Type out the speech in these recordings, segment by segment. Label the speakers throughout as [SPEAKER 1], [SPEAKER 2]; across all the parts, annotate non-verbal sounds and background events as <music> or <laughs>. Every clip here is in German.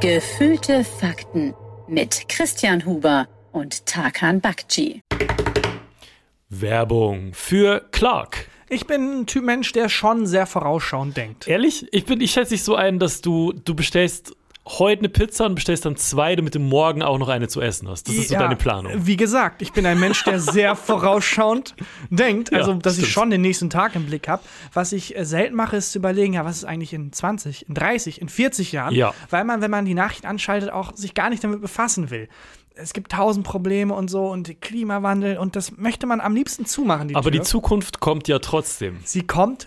[SPEAKER 1] Gefühlte Fakten mit Christian Huber und Tarkan Bakci.
[SPEAKER 2] Werbung für Clark.
[SPEAKER 3] Ich bin ein Typ Mensch, der schon sehr vorausschauend denkt.
[SPEAKER 2] Ehrlich? Ich, bin, ich schätze dich so ein, dass du, du bestellst heute eine Pizza und bestellst dann zwei, damit du morgen auch noch eine zu essen hast. Das ist so
[SPEAKER 3] Ja,
[SPEAKER 2] deine Planung.
[SPEAKER 3] Wie gesagt, ich bin ein Mensch, der sehr <laughs> vorausschauend denkt. Also,
[SPEAKER 2] Ja,
[SPEAKER 3] dass ich
[SPEAKER 2] stimmt.
[SPEAKER 3] schon den nächsten Tag im Blick habe. Was ich äh, selten mache, ist zu überlegen, ja, was ist eigentlich in 20, in 30, in 40 Jahren?
[SPEAKER 2] Ja.
[SPEAKER 3] Weil man, wenn man die Nachrichten anschaltet, auch sich gar nicht damit befassen will. Es gibt tausend Probleme und so und Klimawandel und das möchte man am liebsten zumachen. Die
[SPEAKER 2] Aber die
[SPEAKER 3] Tür.
[SPEAKER 2] Zukunft kommt ja trotzdem.
[SPEAKER 3] Sie kommt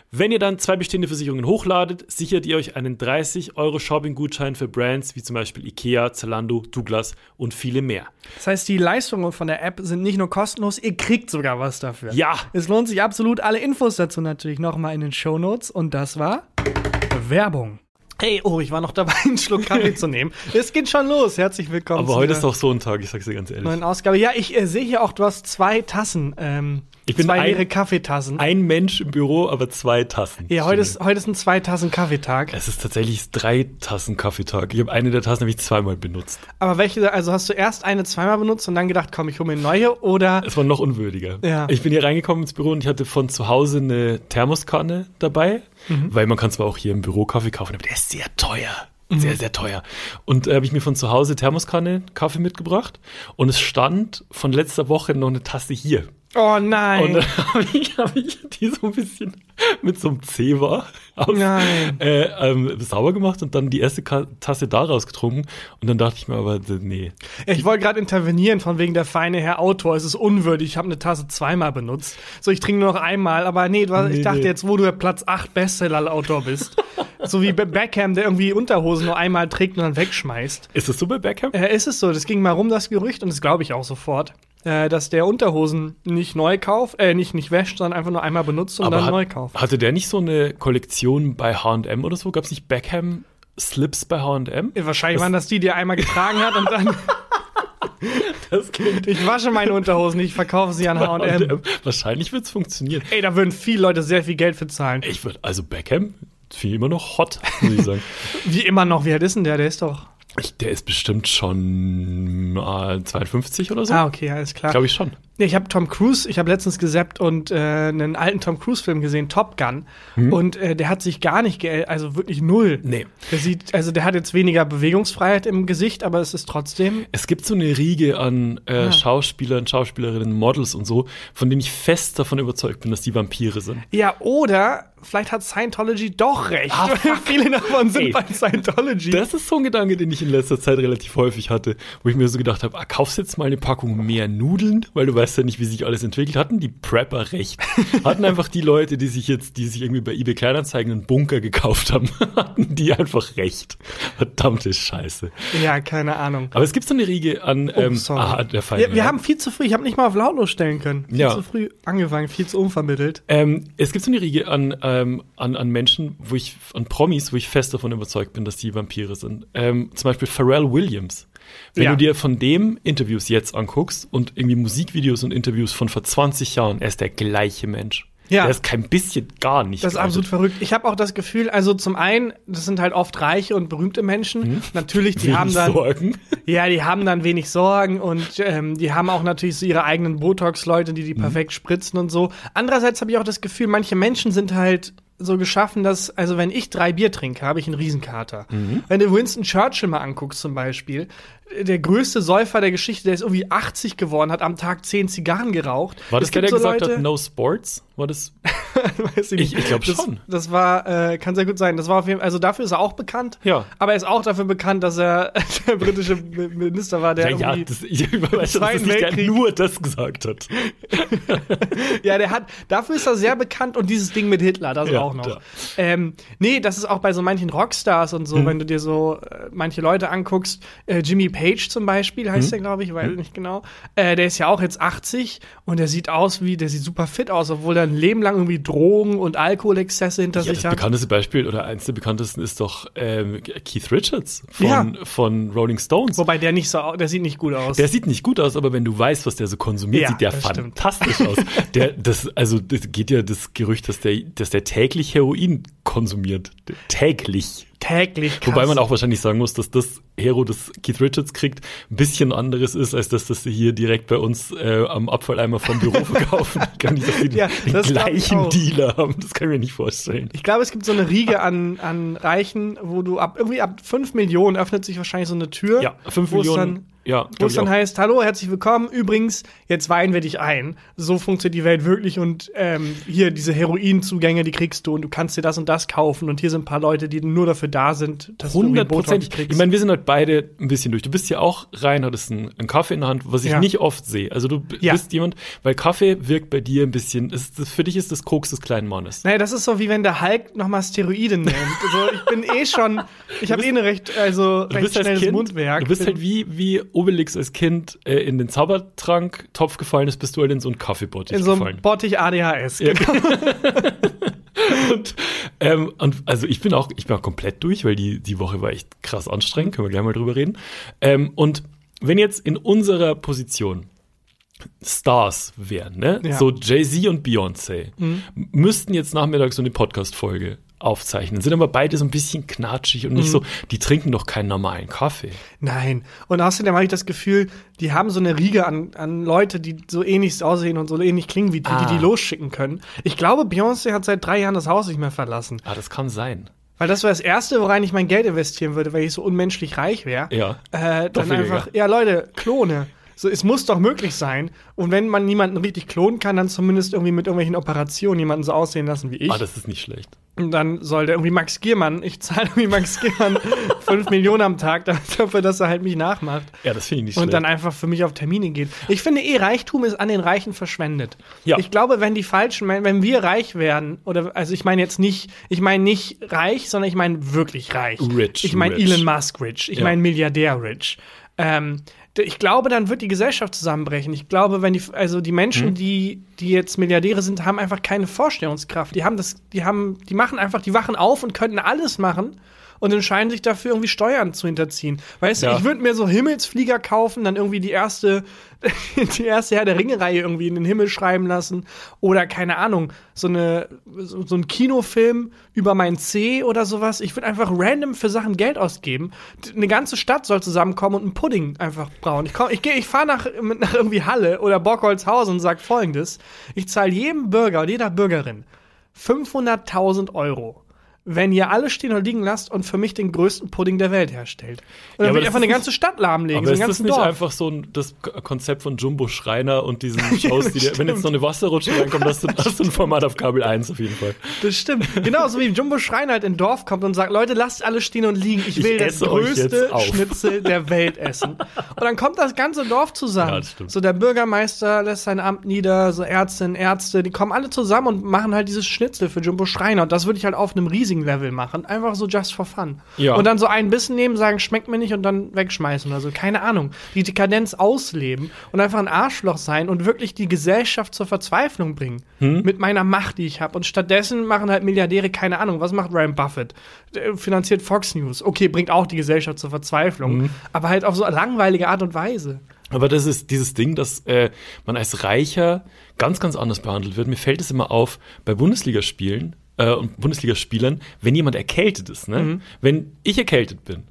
[SPEAKER 2] Wenn ihr dann zwei bestehende Versicherungen hochladet, sichert ihr euch einen 30 Euro Shopping-Gutschein für Brands wie zum Beispiel Ikea, Zalando, Douglas und viele mehr.
[SPEAKER 3] Das heißt, die Leistungen von der App sind nicht nur kostenlos, ihr kriegt sogar was dafür.
[SPEAKER 2] Ja.
[SPEAKER 3] Es lohnt sich absolut. Alle Infos dazu natürlich nochmal in den Shownotes. Und das war Werbung. Hey, oh, ich war noch dabei, einen Schluck Kaffee zu nehmen. <laughs> Es geht schon los. Herzlich willkommen
[SPEAKER 2] Aber heute ist doch so ein Tag, ich sag's dir ganz ehrlich.
[SPEAKER 3] neuen Ausgabe. Ja, ich äh, sehe hier auch, du hast zwei Tassen. Ähm,
[SPEAKER 2] Ich bin
[SPEAKER 3] zwei
[SPEAKER 2] ein-
[SPEAKER 3] leere Kaffeetassen.
[SPEAKER 2] Ein Mensch im Büro, aber zwei Tassen.
[SPEAKER 3] ja, heute ist, heute ist ein zwei Tassen Kaffeetag.
[SPEAKER 2] Es ist tatsächlich drei Tassen Kaffeetag. Ich habe eine der Tassen nämlich zweimal benutzt.
[SPEAKER 3] Aber welche, also hast du erst eine zweimal benutzt und dann gedacht, komm, ich hole mir eine neue oder
[SPEAKER 2] Es war noch unwürdiger.
[SPEAKER 3] Ja.
[SPEAKER 2] Ich bin hier reingekommen ins Büro und ich hatte von zu Hause eine Thermoskanne dabei,
[SPEAKER 3] Mhm.
[SPEAKER 2] weil man kann zwar auch hier im Büro Kaffee kaufen, aber der ist sehr teuer.
[SPEAKER 3] Mhm.
[SPEAKER 2] Sehr, sehr teuer. Und äh, habe ich mir von zu Hause Thermoskanne Kaffee mitgebracht und es stand von letzter Woche noch eine Tasse hier.
[SPEAKER 3] Oh nein.
[SPEAKER 2] Und dann <laughs> habe ich, hab ich die so ein bisschen mit so einem Zewa aus, äh, ähm, sauber gemacht und dann die erste Tasse daraus getrunken. Und dann dachte ich mir aber, nee.
[SPEAKER 3] Ich wollte gerade intervenieren von wegen der feine Herr Autor. Es ist unwürdig. Ich habe eine Tasse zweimal benutzt. So, ich trinke nur noch einmal. Aber nee, du,
[SPEAKER 2] Nee,
[SPEAKER 3] ich dachte
[SPEAKER 2] nee.
[SPEAKER 3] jetzt, wo du der Platz 8 Bestseller-Autor bist. <laughs> so wie Be- Beckham, der irgendwie Unterhosen nur einmal trägt und dann wegschmeißt.
[SPEAKER 2] Ist das so bei Beckham?
[SPEAKER 3] Äh, ist es so, das ging mal rum, das Gerücht, und das glaube ich auch sofort, äh, dass der Unterhosen nicht neu kauft, äh, nicht, nicht wäscht, sondern einfach nur einmal benutzt und dann
[SPEAKER 2] hat-
[SPEAKER 3] neu kauft.
[SPEAKER 2] hatte der nicht so eine Kollektion bei H&M oder so? Gab es nicht Beckham Slips bei H&M?
[SPEAKER 3] Wahrscheinlich waren das die, die er einmal getragen hat und dann, <laughs>
[SPEAKER 2] Das klingt
[SPEAKER 3] ich wasche meine Unterhosen, ich verkaufe sie an H&M.
[SPEAKER 2] H&M. Wahrscheinlich wird es funktionieren.
[SPEAKER 3] Ey, da würden viele Leute sehr viel Geld für zahlen.
[SPEAKER 2] Ich würde, also Beckham, finde ich immer noch hot, muss ich sagen. <laughs>
[SPEAKER 3] Wie immer noch, wie alt ist denn der? Der ist doch.
[SPEAKER 2] Ich, der ist bestimmt schon äh, 52 oder so.
[SPEAKER 3] Ah, okay, alles klar.
[SPEAKER 2] Glaube ich schon.
[SPEAKER 3] Ja, ich habe Tom Cruise, ich habe letztens gesappt und äh, einen alten Tom Cruise-Film gesehen, Top Gun.
[SPEAKER 2] Mhm.
[SPEAKER 3] Und äh, der hat sich gar nicht geändert, also wirklich null.
[SPEAKER 2] Nee.
[SPEAKER 3] Der sieht, also der hat jetzt weniger Bewegungsfreiheit im Gesicht, aber es ist trotzdem.
[SPEAKER 2] Es gibt so eine Riege an äh,
[SPEAKER 3] Ja.
[SPEAKER 2] Schauspielern, Schauspielerinnen, Models und so, von denen ich fest davon überzeugt bin, dass die Vampire sind.
[SPEAKER 3] Ja, oder vielleicht hat Scientology doch recht.
[SPEAKER 2] Ah, <laughs>
[SPEAKER 3] Viele davon sind
[SPEAKER 2] Ey.
[SPEAKER 3] bei Scientology.
[SPEAKER 2] Das ist so ein Gedanke, den ich in letzter Zeit relativ häufig hatte, wo ich mir so gedacht habe, ah, kaufst jetzt mal eine Packung mehr Nudeln, weil du weißt ja nicht, wie sich alles entwickelt. Hatten die Prepper recht? <laughs> Hatten einfach die Leute, die sich jetzt, die sich irgendwie bei eBay Kleinanzeigen einen Bunker gekauft haben, <laughs> hatten die einfach recht. Verdammte Scheiße.
[SPEAKER 3] ja, keine Ahnung.
[SPEAKER 2] Aber es gibt so eine Riege an,
[SPEAKER 3] Oh,
[SPEAKER 2] ähm, ah, der Fall.
[SPEAKER 3] wir, wir haben viel zu früh, ich habe nicht mal auf lautlos stellen können. Viel
[SPEAKER 2] Ja.
[SPEAKER 3] zu früh angefangen, viel zu unvermittelt.
[SPEAKER 2] Ähm, es gibt so eine Riege an, ähm, an, an Menschen, wo ich, an Promis, wo ich fest davon überzeugt bin, dass die Vampire sind. Ähm, zum Beispiel Pharrell Williams. Wenn
[SPEAKER 3] Ja.
[SPEAKER 2] du dir von dem Interviews jetzt anguckst und irgendwie Musikvideos und Interviews von vor 20 Jahren, er ist der gleiche Mensch.
[SPEAKER 3] Ja.
[SPEAKER 2] Er ist kein bisschen gar nicht.
[SPEAKER 3] Das ist absolut verrückt. Ich habe auch das Gefühl, also zum einen, das sind halt oft reiche und berühmte Menschen. Natürlich, die
[SPEAKER 2] Wenig
[SPEAKER 3] haben dann,
[SPEAKER 2] Sorgen. <laughs>
[SPEAKER 3] ja, die haben dann wenig Sorgen und ähm, die haben auch natürlich so ihre eigenen Botox-Leute, die die perfekt spritzen und so. Andererseits habe ich auch das Gefühl, manche Menschen sind halt so geschaffen, dass, also wenn ich drei Bier trinke, habe ich einen Riesenkater. Wenn du Winston Churchill mal anguckst zum Beispiel, der größte Säufer der Geschichte, der ist irgendwie 80 geworden, hat am Tag 10 Zigarren geraucht.
[SPEAKER 2] War das
[SPEAKER 3] Es
[SPEAKER 2] der, der
[SPEAKER 3] so
[SPEAKER 2] gesagt
[SPEAKER 3] Leute-
[SPEAKER 2] hat, no sports? War das? <laughs>
[SPEAKER 3] Weiß
[SPEAKER 2] Ich- ich glaub
[SPEAKER 3] Das-
[SPEAKER 2] schon.
[SPEAKER 3] Das war, äh, kann sehr gut sein. Das war auf jeden Fall, also dafür ist er auch bekannt.
[SPEAKER 2] Ja.
[SPEAKER 3] Aber er ist auch dafür bekannt, dass er <laughs> der britische Minister war, der
[SPEAKER 2] Ja, ja,
[SPEAKER 3] irgendwie,
[SPEAKER 2] das, ich weiß, dass das nicht der nur das gesagt hat. <laughs>
[SPEAKER 3] ja, der hat, dafür ist er sehr bekannt und dieses Ding mit Hitler, das
[SPEAKER 2] Ja,
[SPEAKER 3] auch noch.
[SPEAKER 2] da.
[SPEAKER 3] Ähm, nee, das ist auch bei so manchen Rockstars und so,
[SPEAKER 2] Hm.
[SPEAKER 3] wenn du dir so äh, manche Leute anguckst, äh, Jimmy Page zum Beispiel heißt
[SPEAKER 2] Hm.
[SPEAKER 3] der, glaube ich, weiß nicht genau. Äh, der ist ja auch jetzt 80 und der sieht aus wie, der sieht super fit aus, obwohl er ein Leben lang irgendwie Drogen und Alkoholexzesse hinter
[SPEAKER 2] Ja,
[SPEAKER 3] sich
[SPEAKER 2] das
[SPEAKER 3] hat.
[SPEAKER 2] bekannteste Beispiel oder eins der bekanntesten ist doch ähm, Keith Richards von,
[SPEAKER 3] Ja.
[SPEAKER 2] von Rolling Stones.
[SPEAKER 3] Wobei der nicht so, der sieht nicht gut aus.
[SPEAKER 2] Der sieht nicht gut aus, aber wenn du weißt, was der so konsumiert,
[SPEAKER 3] Ja,
[SPEAKER 2] sieht der
[SPEAKER 3] das stimmt.
[SPEAKER 2] fantastisch aus. <laughs> Der, das, also, das geht ja das Gerücht, dass der, dass der täglich Heroin konsumiert. Täglich.
[SPEAKER 3] täglich. Krass.
[SPEAKER 2] Wobei man auch wahrscheinlich sagen muss, dass das Hero, das Keith Richards kriegt, ein bisschen anderes ist, als das, das sie hier direkt bei uns äh, am Abfalleimer vom Büro <laughs> verkaufen. Ich kann nicht, dass sie
[SPEAKER 3] Ja,
[SPEAKER 2] den
[SPEAKER 3] ich
[SPEAKER 2] gleichen. Dealer haben. Das kann ich mir nicht vorstellen.
[SPEAKER 3] Ich glaube, es gibt so eine Riege an, an Reichen, wo du ab irgendwie ab 5 Millionen öffnet sich wahrscheinlich so eine Tür.
[SPEAKER 2] Ja, 5
[SPEAKER 3] wo es
[SPEAKER 2] Millionen. Ja,
[SPEAKER 3] wo es dann heißt, hallo, herzlich willkommen. Übrigens, jetzt weihen wir dich ein. So funktioniert die Welt wirklich und ähm, hier diese Heroinzugänge, die kriegst du und du kannst dir das und das kaufen und hier sind ein paar Leute, die nur dafür da sind, dass du irgendwie Botox
[SPEAKER 2] Hundertprozentig.
[SPEAKER 3] kriegst.
[SPEAKER 2] Ich meine, wir sind halt beide ein bisschen durch. Du bist ja auch rein, hattest einen, einen Kaffee in der Hand, was ich
[SPEAKER 3] Ja.
[SPEAKER 2] nicht oft sehe. Also du
[SPEAKER 3] Ja.
[SPEAKER 2] bist jemand, weil Kaffee wirkt bei dir ein bisschen, ist, für dich ist das Koks des kleinen Mannes.
[SPEAKER 3] Naja, das ist so wie wenn der Hulk nochmal Steroide nimmt. also ich bin eh schon, ich habe eh eine recht, also
[SPEAKER 2] Du
[SPEAKER 3] recht schnelles
[SPEAKER 2] Kind,
[SPEAKER 3] Mundwerk.
[SPEAKER 2] du bist halt wie, wie Obelix als Kind äh, in den Zaubertrank-Topf gefallen ist, bist du halt in so einen Kaffeebottich
[SPEAKER 3] in so
[SPEAKER 2] gefallen.
[SPEAKER 3] Bottich ADHS.
[SPEAKER 2] Ja. <laughs> und, ähm, und also ich bin auch, ich bin auch komplett durch, weil die, die Woche war echt krass anstrengend, können wir gleich mal drüber reden. Ähm, und wenn jetzt in unserer Position Stars wären, ne?
[SPEAKER 3] Ja.
[SPEAKER 2] So Jay-Z und Beyoncé,
[SPEAKER 3] Mhm.
[SPEAKER 2] müssten jetzt nachmittags so eine Podcast-Folge aufzeichnen, sind aber beide so ein bisschen knatschig und nicht
[SPEAKER 3] Mhm.
[SPEAKER 2] so, die trinken doch keinen normalen Kaffee.
[SPEAKER 3] Nein. Und außerdem habe ich das Gefühl, die haben so eine Riege an, an Leute, die so ähnlich aussehen und so ähnlich klingen wie die,
[SPEAKER 2] Ah.
[SPEAKER 3] die die losschicken können. Ich glaube, Beyoncé hat seit drei Jahren das Haus nicht mehr verlassen.
[SPEAKER 2] Ah, das kann sein.
[SPEAKER 3] Weil das wäre das Erste, worein ich mein Geld investieren würde, weil ich so unmenschlich reich wäre.
[SPEAKER 2] Ja.
[SPEAKER 3] Äh, dann einfach, ja Leute, Klone. So, es muss doch möglich sein. Und wenn man niemanden richtig klonen kann, dann zumindest irgendwie mit irgendwelchen Operationen jemanden so aussehen lassen wie ich.
[SPEAKER 2] Ah, das ist nicht schlecht.
[SPEAKER 3] Und dann soll der irgendwie Max Giermann, ich zahle irgendwie Max Giermann <laughs> 5 Millionen am Tag dafür, dass er halt mich nachmacht.
[SPEAKER 2] Ja, das finde ich nicht
[SPEAKER 3] Und
[SPEAKER 2] schlecht.
[SPEAKER 3] dann einfach für mich auf Termine geht. Ich finde eh, Reichtum ist an den Reichen verschwendet.
[SPEAKER 2] Ja.
[SPEAKER 3] Ich glaube, wenn die falschen, wenn wir reich werden, oder also ich meine jetzt nicht, ich meine nicht reich, sondern ich meine wirklich reich.
[SPEAKER 2] Rich,
[SPEAKER 3] Ich meine. Elon Musk rich. Ich
[SPEAKER 2] Ja.
[SPEAKER 3] meine Milliardär rich. Ähm, ich glaube, dann wird die Gesellschaft zusammenbrechen. Ich glaube, wenn die, also die Menschen,
[SPEAKER 2] Mhm.
[SPEAKER 3] die, die jetzt Milliardäre sind, haben einfach keine Vorstellungskraft. Die haben das, die haben, die machen einfach, die wachen auf und könnten alles machen und entscheiden sich dafür, irgendwie Steuern zu hinterziehen. Weißt
[SPEAKER 2] Ja.
[SPEAKER 3] du, ich würde mir so Himmelsflieger kaufen, dann irgendwie die erste, <laughs> die erste Herr der Ringe-Reihe irgendwie in den Himmel schreiben lassen. Oder keine Ahnung, so eine, so, so ein Kinofilm über mein C oder sowas. Ich würde einfach random für Sachen Geld ausgeben. Eine ganze Stadt soll zusammenkommen und einen Pudding einfach Braun. Ich, komm- ich, geh- ich fahre nach, nach irgendwie Halle oder Borkholzhausen und sage folgendes. Ich zahle jedem Bürger und jeder Bürgerin 500.000 Euro, wenn ihr alle stehen und liegen lasst und für mich den größten Pudding der Welt herstellt. Und
[SPEAKER 2] Ja,
[SPEAKER 3] dann will ich
[SPEAKER 2] das
[SPEAKER 3] einfach eine
[SPEAKER 2] ist
[SPEAKER 3] ganze Stadt lahmlegen,
[SPEAKER 2] Aber
[SPEAKER 3] so
[SPEAKER 2] ist das nicht
[SPEAKER 3] Dorf.
[SPEAKER 2] einfach so ein, das Konzept von Jumbo Schreiner und diesen <laughs> Shows, die dir, wenn jetzt noch eine Wasserrutsche reinkommt, hast du ein Format auf Kabel 1 auf jeden Fall.
[SPEAKER 3] Das stimmt. Genau, so wie Jumbo Schrein halt in Dorf kommt und sagt, Leute, lasst alle stehen und liegen. Ich
[SPEAKER 2] Ich
[SPEAKER 3] will das
[SPEAKER 2] esse euch
[SPEAKER 3] größte. Schnitzel der Welt essen. Und dann kommt das ganze Dorf zusammen.
[SPEAKER 2] Ja, das stimmt.
[SPEAKER 3] so der Bürgermeister lässt sein Amt nieder, so Ärztinnen, Ärzte, die kommen alle zusammen und machen halt dieses Schnitzel für Jumbo Schreiner. Und das würde ich halt auf einem riesigen Level machen. Einfach so just for fun.
[SPEAKER 2] Ja.
[SPEAKER 3] Und dann so einen Bissen nehmen, sagen, schmeckt mir nicht und dann wegschmeißen oder so. Keine Ahnung. Die Dekadenz ausleben und einfach ein Arschloch sein und wirklich die Gesellschaft zur Verzweiflung bringen.
[SPEAKER 2] Hm?
[SPEAKER 3] Mit meiner Macht, die ich habe. Und stattdessen machen halt Milliardäre keine Ahnung. Was macht Ryan Buffett? Der finanziert Fox News. Okay, bringt auch die Gesellschaft zur Verzweiflung.
[SPEAKER 2] Hm?
[SPEAKER 3] Aber halt auf so langweilige Art und Weise.
[SPEAKER 2] Aber das ist dieses Ding, dass äh, man als Reicher ganz, ganz anders behandelt wird. Mir fällt es immer auf bei Bundesligaspielen äh, und Bundesligaspielern, wenn jemand erkältet ist. Ne?
[SPEAKER 3] Mhm.
[SPEAKER 2] Wenn ich erkältet bin,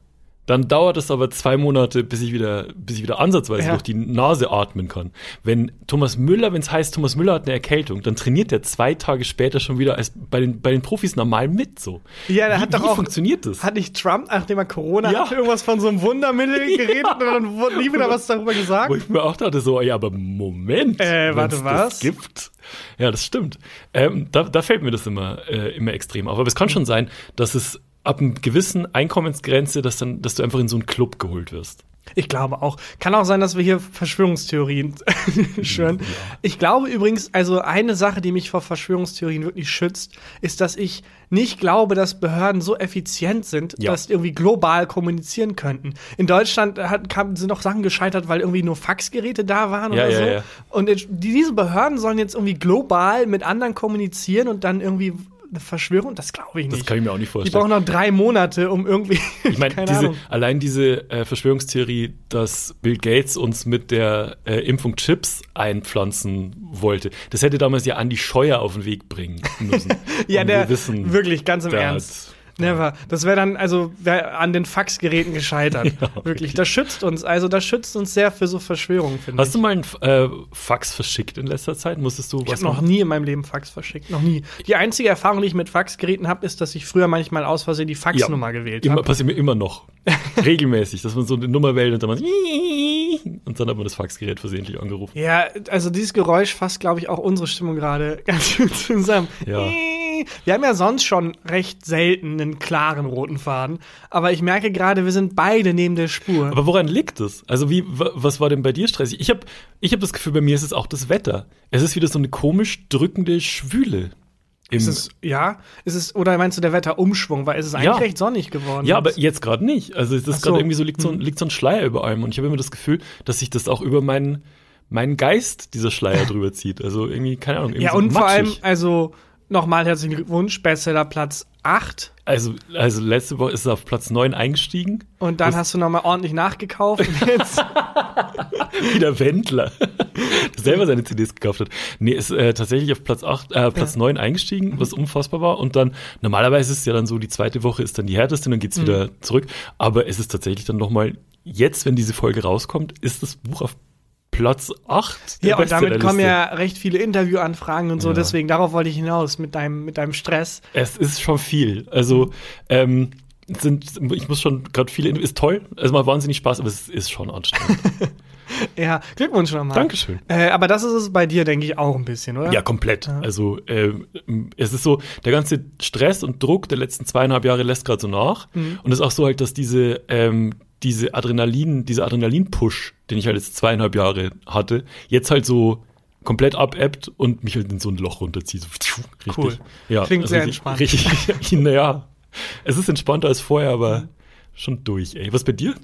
[SPEAKER 2] dann dauert es aber zwei Monate, bis ich wieder, bis ich wieder ansatzweise
[SPEAKER 3] Ja.
[SPEAKER 2] durch die Nase atmen kann. Wenn Thomas Müller, wenn es heißt, Thomas Müller hat eine Erkältung, dann trainiert er zwei Tage später schon wieder als bei den, bei den Profis normal mit. So.
[SPEAKER 3] Ja,
[SPEAKER 2] wie,
[SPEAKER 3] hat doch
[SPEAKER 2] wie
[SPEAKER 3] auch-
[SPEAKER 2] funktioniert das?
[SPEAKER 3] Hat nicht Trump, nachdem er Corona
[SPEAKER 2] Ja.
[SPEAKER 3] hatte, irgendwas von so einem Wundermittel <laughs> geredet und dann wurde nie wieder was darüber gesagt?
[SPEAKER 2] Wo ich mir auch dachte, so, ja, aber Moment.
[SPEAKER 3] Äh, warte, was?
[SPEAKER 2] Das gibt. Ja, das stimmt. Ähm, da, da fällt mir das immer, äh, immer extrem auf. Aber es kann schon sein, dass es ab einer gewissen Einkommensgrenze, dass, dann, dass du einfach in so einen Club geholt wirst.
[SPEAKER 3] Ich glaube auch. Kann auch sein, dass wir hier Verschwörungstheorien <laughs> schwören. Ich glaube übrigens, also eine Sache, die mich vor Verschwörungstheorien wirklich schützt, ist, dass ich nicht glaube, dass Behörden so effizient sind,
[SPEAKER 2] Ja.
[SPEAKER 3] dass die irgendwie global kommunizieren könnten. In Deutschland hat, kam, sind auch Sachen gescheitert, weil irgendwie nur Faxgeräte da waren
[SPEAKER 2] Ja,
[SPEAKER 3] oder
[SPEAKER 2] ja,
[SPEAKER 3] so.
[SPEAKER 2] ja.
[SPEAKER 3] Und diese Behörden sollen jetzt irgendwie global mit anderen kommunizieren und dann irgendwie eine Verschwörung, das glaube ich nicht.
[SPEAKER 2] Das kann ich mir auch nicht
[SPEAKER 3] die
[SPEAKER 2] vorstellen.
[SPEAKER 3] brauchen noch drei Monate, um irgendwie. <laughs>
[SPEAKER 2] Ich meine, diese, allein diese äh, Verschwörungstheorie, dass Bill Gates uns mit der äh, Impfung Chips einpflanzen wollte, das hätte damals ja Andi Scheuer auf den Weg bringen müssen. <laughs>
[SPEAKER 3] Ja, der
[SPEAKER 2] wir wissen,
[SPEAKER 3] wirklich ganz im Ernst. Never. Das wäre dann also wär an den Faxgeräten gescheitert. <laughs> wirklich. Das schützt uns. Also das schützt uns sehr für so Verschwörungen, finde ich.
[SPEAKER 2] Hast du mal einen äh, Fax verschickt in letzter Zeit? Musstest du
[SPEAKER 3] ich
[SPEAKER 2] was
[SPEAKER 3] habe noch nie in meinem Leben Fax verschickt. Noch nie. Die einzige Erfahrung, die ich mit Faxgeräten habe, ist, dass ich früher manchmal aus Versehen die Faxnummer gewählt
[SPEAKER 2] Immer,
[SPEAKER 3] habe.
[SPEAKER 2] passiert mir immer noch. <laughs> Regelmäßig, dass man so eine Nummer wählt und dann, man, <laughs> und dann hat man das Faxgerät versehentlich angerufen.
[SPEAKER 3] Ja, also dieses Geräusch fasst, glaube ich, auch unsere Stimmung gerade ganz gut zusammen.
[SPEAKER 2] Ja.
[SPEAKER 3] Wir haben ja sonst schon recht selten einen klaren roten Faden, aber ich merke gerade, wir sind beide neben der Spur.
[SPEAKER 2] Aber woran liegt es? Also wie, wa- was war denn bei dir stressig? Ich habe ich hab das Gefühl, bei mir ist es auch das Wetter. Es ist wieder so eine komisch drückende Schwüle.
[SPEAKER 3] Ist es, ja, ist es, oder meinst du der Wetterumschwung, weil es ist eigentlich
[SPEAKER 2] Ja.
[SPEAKER 3] recht sonnig geworden.
[SPEAKER 2] ja, aber
[SPEAKER 3] jetzt.
[SPEAKER 2] gerade nicht. Also es ist
[SPEAKER 3] so.
[SPEAKER 2] gerade irgendwie so liegt, so,
[SPEAKER 3] Hm.
[SPEAKER 2] ein- liegt so ein Schleier über allem und ich habe immer das Gefühl, dass sich das auch über meinen meinen Geist dieser Schleier <laughs> drüber zieht. Also irgendwie keine Ahnung. Irgendwie
[SPEAKER 3] ja,
[SPEAKER 2] so
[SPEAKER 3] und vor allem,
[SPEAKER 2] matschig.
[SPEAKER 3] also nochmal herzlichen Glückwunsch, Bestseller Platz 8.
[SPEAKER 2] Also, also letzte Woche ist es auf Platz 9 eingestiegen.
[SPEAKER 3] Und dann
[SPEAKER 2] Das-
[SPEAKER 3] hast du nochmal ordentlich nachgekauft. <laughs>
[SPEAKER 2] Wie der Wendler, der selber seine CDs gekauft hat. Nee, ist äh, tatsächlich auf Platz 8, äh, Platz 9 eingestiegen, was unfassbar war. Und dann, normalerweise ist es ja dann so, die zweite Woche ist dann die härteste, dann geht's
[SPEAKER 3] Mhm.
[SPEAKER 2] wieder zurück. Aber es ist tatsächlich dann nochmal, jetzt, wenn diese Folge rauskommt, ist das Buch auf Platz 8. der
[SPEAKER 3] ja, und damit kommen ja recht viele Interviewanfragen und so,
[SPEAKER 2] Ja.
[SPEAKER 3] deswegen darauf wollte ich hinaus mit deinem, mit deinem Stress.
[SPEAKER 2] Es ist schon viel. Also, ähm, sind, ich muss schon gerade viele, ist toll, es macht wahnsinnig Spaß, aber es ist schon anstrengend. <laughs>
[SPEAKER 3] Ja, Glückwunsch nochmal.
[SPEAKER 2] Dankeschön.
[SPEAKER 3] Äh, aber das ist es bei dir, denke ich, auch ein bisschen, oder?
[SPEAKER 2] Ja, komplett. Also ähm, es ist so, der ganze Stress und Druck der letzten zweieinhalb Jahre lässt gerade so nach. Und es ist auch so halt, dass diese, ähm, diese Adrenalin, dieser Adrenalin-Push, den ich halt jetzt zweieinhalb Jahre hatte, jetzt halt so komplett abebbt und mich halt in so ein Loch runterzieht. So, richtig.
[SPEAKER 3] Cool.
[SPEAKER 2] Ja,
[SPEAKER 3] Klingt sehr
[SPEAKER 2] richtig-
[SPEAKER 3] entspannt.
[SPEAKER 2] Richtig, <laughs> naja. Es ist entspannter als vorher, aber schon durch, ey. Was bei dir?